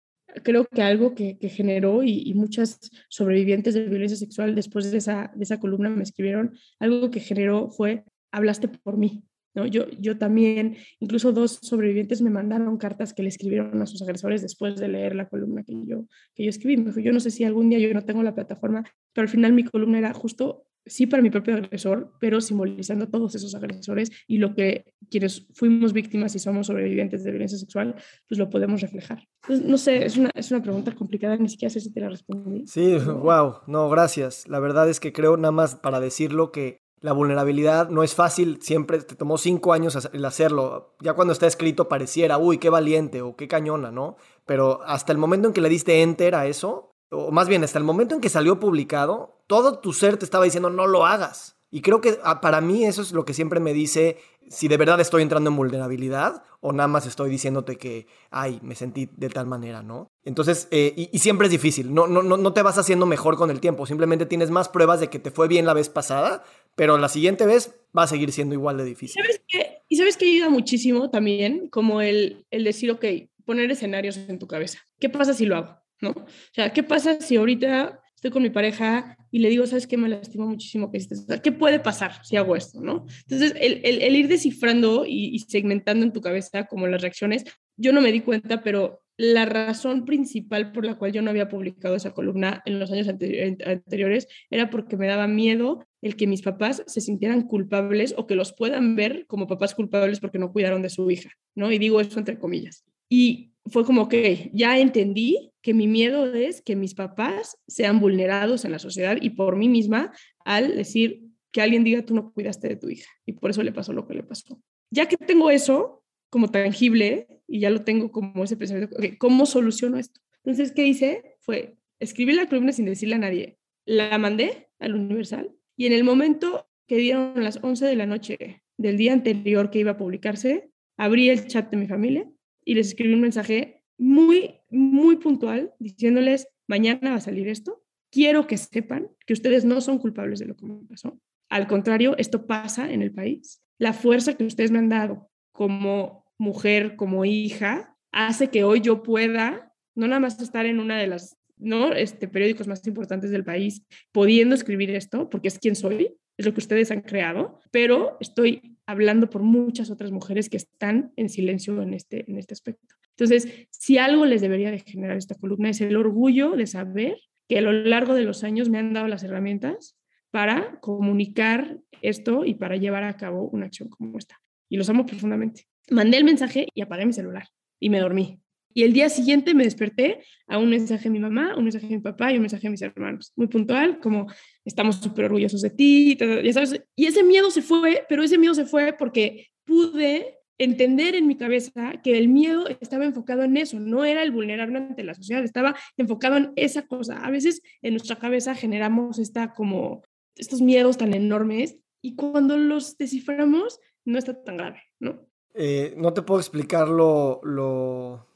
creo que algo que, generó y, muchas sobrevivientes de violencia sexual después de esa, de esa columna me escribieron, algo que generó fue, hablaste por mí. ¿no? Yo, yo también, incluso dos sobrevivientes me mandaron cartas que le escribieron a sus agresores después de leer la columna que yo, que yo escribí. Me dijo, yo no sé si algún día yo no tengo la plataforma, pero al final mi columna era justo sí para mi propio agresor, pero simbolizando todos esos agresores y lo que quienes fuimos víctimas y somos sobrevivientes de violencia sexual, pues lo podemos reflejar. no sé, es una, es una pregunta complicada, ni siquiera sé si te la respondí. Sí, wow, no, gracias. La verdad es que creo nada más para decirlo que la vulnerabilidad no es fácil, siempre te tomó cinco años el hacerlo. Ya cuando está escrito pareciera, uy, qué valiente o qué cañona, ¿no? Pero hasta el momento en que le diste enter a eso, o más bien hasta el momento en que salió publicado, todo tu ser te estaba diciendo no lo hagas. Y creo que ah, para mí eso es lo que siempre me dice si de verdad estoy entrando en vulnerabilidad o nada más estoy diciéndote que, ay, me sentí de tal manera, ¿no? Entonces, eh, y, siempre es difícil, no, no, no, no te vas haciendo mejor con el tiempo, simplemente tienes más pruebas de que te fue bien la vez pasada, pero la siguiente vez va a seguir siendo igual de difícil. ¿Sabes qué? Y sabes que ayuda muchísimo también, como el, el decir, ok, poner escenarios en tu cabeza. ¿Qué pasa si lo hago? ¿No? O sea, ¿qué pasa si ahorita estoy con mi pareja y le digo, ¿sabes qué? Me lastimó muchísimo que hiciste. ¿Qué puede pasar si hago esto, no? Entonces, el, el, ir descifrando y, y, segmentando en tu cabeza como las reacciones, yo no me di cuenta, pero la razón principal por la cual yo no había publicado esa columna en los años anteriores era porque me daba miedo el que mis papás se sintieran culpables o que los puedan ver como papás culpables porque no cuidaron de su hija, ¿no? Y digo eso entre comillas. Y fue como que ya entendí que mi miedo es que mis papás sean vulnerados en la sociedad y por mí misma al decir que alguien diga tú no cuidaste de tu hija y por eso le pasó lo que le pasó. Ya que tengo eso como tangible y ya lo tengo como ese pensamiento, ¿cómo soluciono esto? Entonces, ¿qué hice? Fue escribir la columna sin decirle a nadie. La mandé al Universal y en el momento que dieron las 11 de la noche del día anterior que iba a publicarse, abrí el chat de mi familia y les escribí un mensaje muy, muy puntual diciéndoles, mañana va a salir esto, quiero que sepan que ustedes no son culpables de lo que me pasó. Al contrario, esto pasa en el país. La fuerza que ustedes me han dado como mujer, como hija, hace que hoy yo pueda no nada más estar en una de las ¿no? este, periódicos más importantes del país pudiendo escribir esto, porque es quien soy, es lo que ustedes han creado, pero estoy hablando por muchas otras mujeres que están en silencio en este, en este aspecto. Entonces, si algo les debería de generar esta columna es el orgullo de saber que a lo largo de los años me han dado las herramientas para comunicar esto y para llevar a cabo una acción como esta. Y los amo profundamente. Mandé el mensaje y apagué mi celular y me dormí. Y el día siguiente me desperté a un mensaje de mi mamá, un mensaje de mi papá y un mensaje de mis hermanos. Muy puntual, como estamos súper orgullosos de ti, ya sabes. Y ese miedo se fue, pero ese miedo se fue porque pude entender en mi cabeza que el miedo estaba enfocado en eso, no era el vulnerable ante la sociedad, estaba enfocado en esa cosa. A veces en nuestra cabeza generamos esta como estos miedos tan enormes y cuando los desciframos no está tan grave, ¿no? Eh, no te puedo explicar lo, lo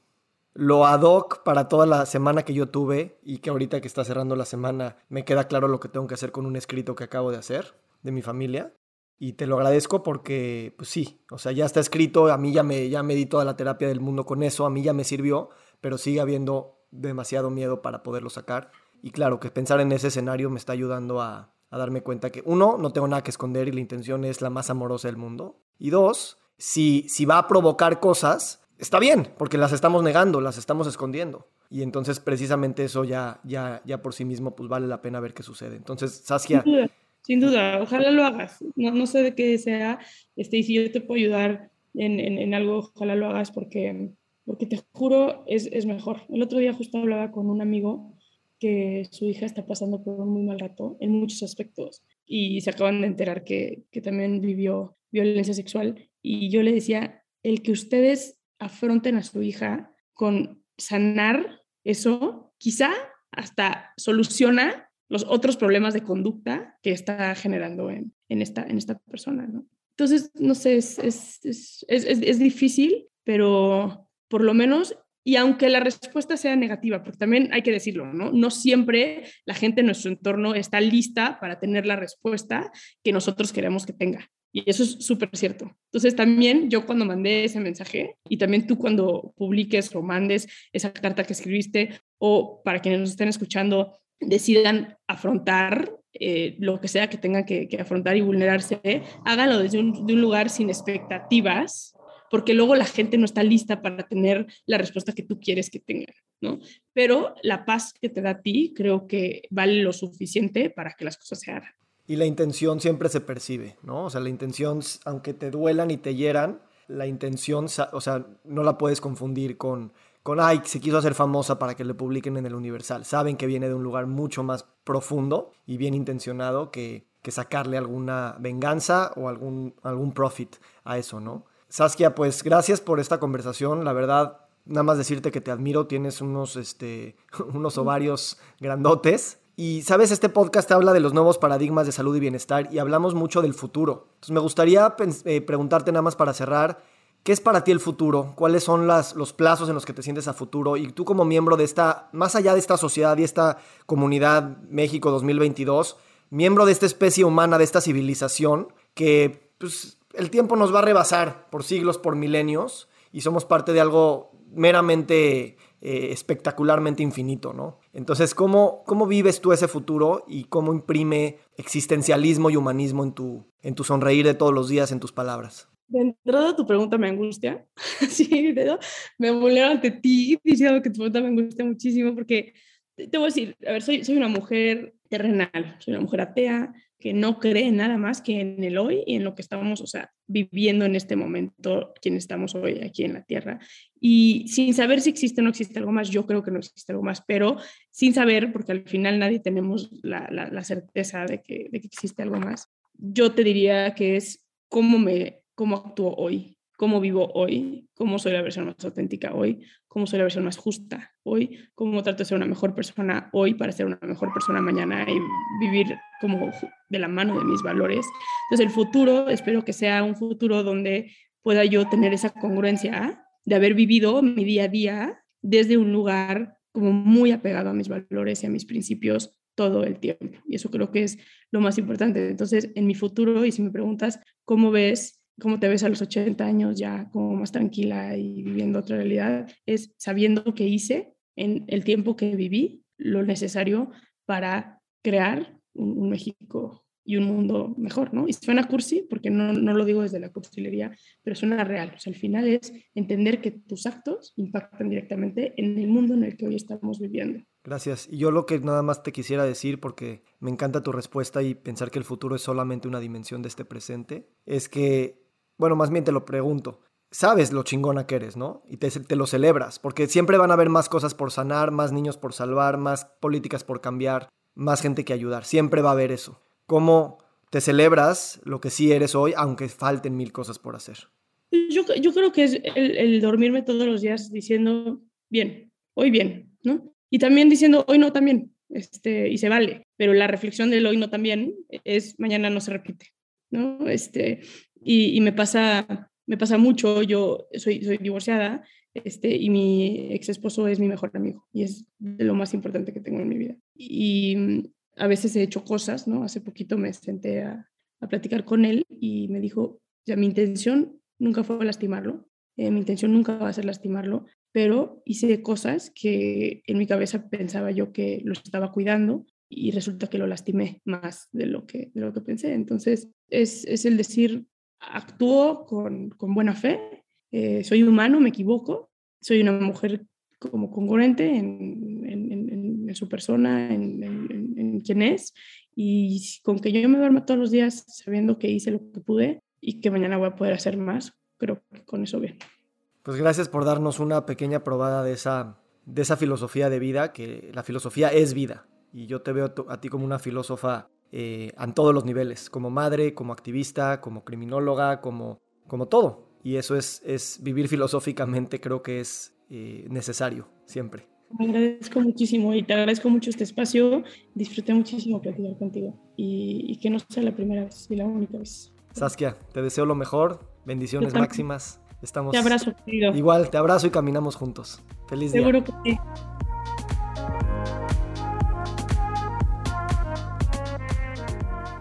lo ad hoc para toda la semana que yo tuve y que ahorita que está cerrando la semana me queda claro lo que tengo que hacer con un escrito que acabo de hacer de mi familia. Y te lo agradezco porque, pues sí, o sea, ya está escrito, a mí ya me, ya me di toda la terapia del mundo con eso, a mí ya me sirvió, pero sigue habiendo demasiado miedo para poderlo sacar. Y claro, que pensar en ese escenario me está ayudando a, a darme cuenta que, uno, no tengo nada que esconder y la intención es la más amorosa del mundo. Y dos, si, si va a provocar cosas, está bien, porque las estamos negando, las estamos escondiendo. Y entonces precisamente eso ya, ya, ya por sí mismo pues vale la pena ver qué sucede. Entonces, Saskia... Sin duda, ojalá lo hagas. No, no sé de qué sea, este, y si yo te puedo ayudar en, en, algo, ojalá lo hagas porque, porque te juro es, es mejor. El otro día justo hablaba con un amigo que su hija está pasando por un muy mal rato en muchos aspectos y se acaban de enterar que, que también vivió violencia sexual y yo le decía, el que ustedes afronten a su hija con sanar eso, quizá hasta soluciona los otros problemas de conducta que está generando en, en esta, en esta persona. ¿no? Entonces, no sé, es, es, es, es, difícil, pero por lo menos, y aunque la respuesta sea negativa, porque también hay que decirlo, ¿no? No siempre la gente en nuestro entorno está lista para tener la respuesta que nosotros queremos que tenga. Y eso es súper cierto. Entonces también yo cuando mandé ese mensaje y también tú cuando publiques o mandes esa carta que escribiste o para quienes nos estén escuchando decidan afrontar eh, lo que sea que tengan que, afrontar y vulnerarse, háganlo desde un, de un lugar sin expectativas, porque luego la gente no está lista para tener la respuesta que tú quieres que tengan, ¿no? Pero la paz que te da a ti creo que vale lo suficiente para que las cosas se hagan. Y la intención siempre se percibe, ¿no? O sea, la intención, aunque te duelan y te hieran, la intención, o sea, no la puedes confundir con, con, ay, se quiso hacer famosa para que le publiquen en el Universal. Saben que viene de un lugar mucho más profundo y bien intencionado que, que sacarle alguna venganza o algún, algún profit a eso, ¿no? Saskia, pues gracias por esta conversación. La verdad, nada más decirte que te admiro, tienes unos, este, unos ovarios grandotes y sabes, este podcast habla de los nuevos paradigmas de salud y bienestar y hablamos mucho del futuro. Entonces me gustaría eh, preguntarte nada más para cerrar, ¿qué es para ti el futuro? ¿Cuáles son las, los plazos en los que te sientes a futuro? Y tú como miembro de esta, más allá de esta sociedad y esta comunidad México 2022, miembro de esta especie humana, de esta civilización, que pues, el tiempo nos va a rebasar por siglos, por milenios, y somos parte de algo meramente eh, espectacularmente infinito, ¿no? Entonces, ¿cómo, ¿cómo vives tú ese futuro y cómo imprime existencialismo y humanismo en tu, en tu sonreír de todos los días, en tus palabras? De entrada tu pregunta me angustia, sí, me vulnero ante ti diciendo que tu pregunta me angustia muchísimo porque te voy a decir, a ver, soy, una mujer terrenal, soy una mujer atea que no cree nada más que en el hoy y en lo que estamos, o sea, viviendo en este momento, quien estamos hoy aquí en la Tierra. Y sin saber si existe o no existe algo más, yo creo que no existe algo más, pero sin saber, porque al final nadie tenemos la, la, certeza de que, de que existe algo más, yo te diría que es cómo me cómo actúo hoy, cómo vivo hoy, cómo soy la versión más auténtica hoy, cómo soy la versión más justa hoy, cómo trato de ser una mejor persona hoy para ser una mejor persona mañana y vivir como de la mano de mis valores. Entonces el futuro, espero que sea un futuro donde pueda yo tener esa congruencia de haber vivido mi día a día desde un lugar como muy apegado a mis valores y a mis principios todo el tiempo. Y eso creo que es lo más importante. Entonces, en mi futuro, y si me preguntas cómo ves cómo te ves a los 80 años ya como más tranquila y viviendo otra realidad, es sabiendo que hice en el tiempo que viví lo necesario para crear un, México y un mundo mejor, ¿no? Y suena cursi, porque no, no lo digo desde la cursilería, pero suena real. O sea, al final es entender que tus actos impactan directamente en el mundo en el que hoy estamos viviendo. Gracias. Y yo lo que nada más te quisiera decir, porque me encanta tu respuesta y pensar que el futuro es solamente una dimensión de este presente, es que bueno, más bien te lo pregunto, sabes lo chingona que eres, ¿no? Y te, lo celebras, porque siempre van a haber más cosas por sanar, más niños por salvar, más políticas por cambiar, más gente que ayudar, siempre va a haber eso. ¿Cómo te celebras lo que sí eres hoy, aunque falten mil cosas por hacer? Yo, yo creo que es el, el dormirme todos los días diciendo, bien, hoy bien, ¿no? Y también diciendo, hoy no también, este, y se vale, pero la reflexión del hoy no también es mañana no se repite, ¿no? Este, y, me, pasa, me pasa mucho, yo soy, soy divorciada este, y mi ex esposo es mi mejor amigo y es lo más importante que tengo en mi vida. Y mm, a veces he hecho cosas, ¿no? Hace poquito me senté a, a platicar con él y me dijo, ya mi intención nunca fue lastimarlo, eh, mi intención nunca va a ser lastimarlo, pero hice cosas que en mi cabeza pensaba yo que lo estaba cuidando y resulta que lo lastimé más de lo que, de lo que pensé. Entonces, es, es el decir, actúo con, con buena fe, eh, soy humano, me equivoco, soy una mujer como congruente en, en, en, su persona, en, quién es, y con que yo me duerma todos los días sabiendo que hice lo que pude y que mañana voy a poder hacer más, creo que con eso bien. Pues gracias por darnos una pequeña probada de esa, de esa filosofía de vida, que la filosofía es vida, y yo te veo a ti como una filósofa eh, en todos los niveles, como madre, como activista, como criminóloga, como, como todo. Y eso es, es vivir filosóficamente, creo que es eh, necesario siempre. Me agradezco muchísimo y te agradezco mucho este espacio. Disfruté muchísimo platicar contigo y, que no sea la primera vez y la única vez. Saskia, te deseo lo mejor, bendiciones máximas. Estamos te abrazo, querido. Igual, te abrazo y caminamos juntos. Feliz día. Seguro que sí.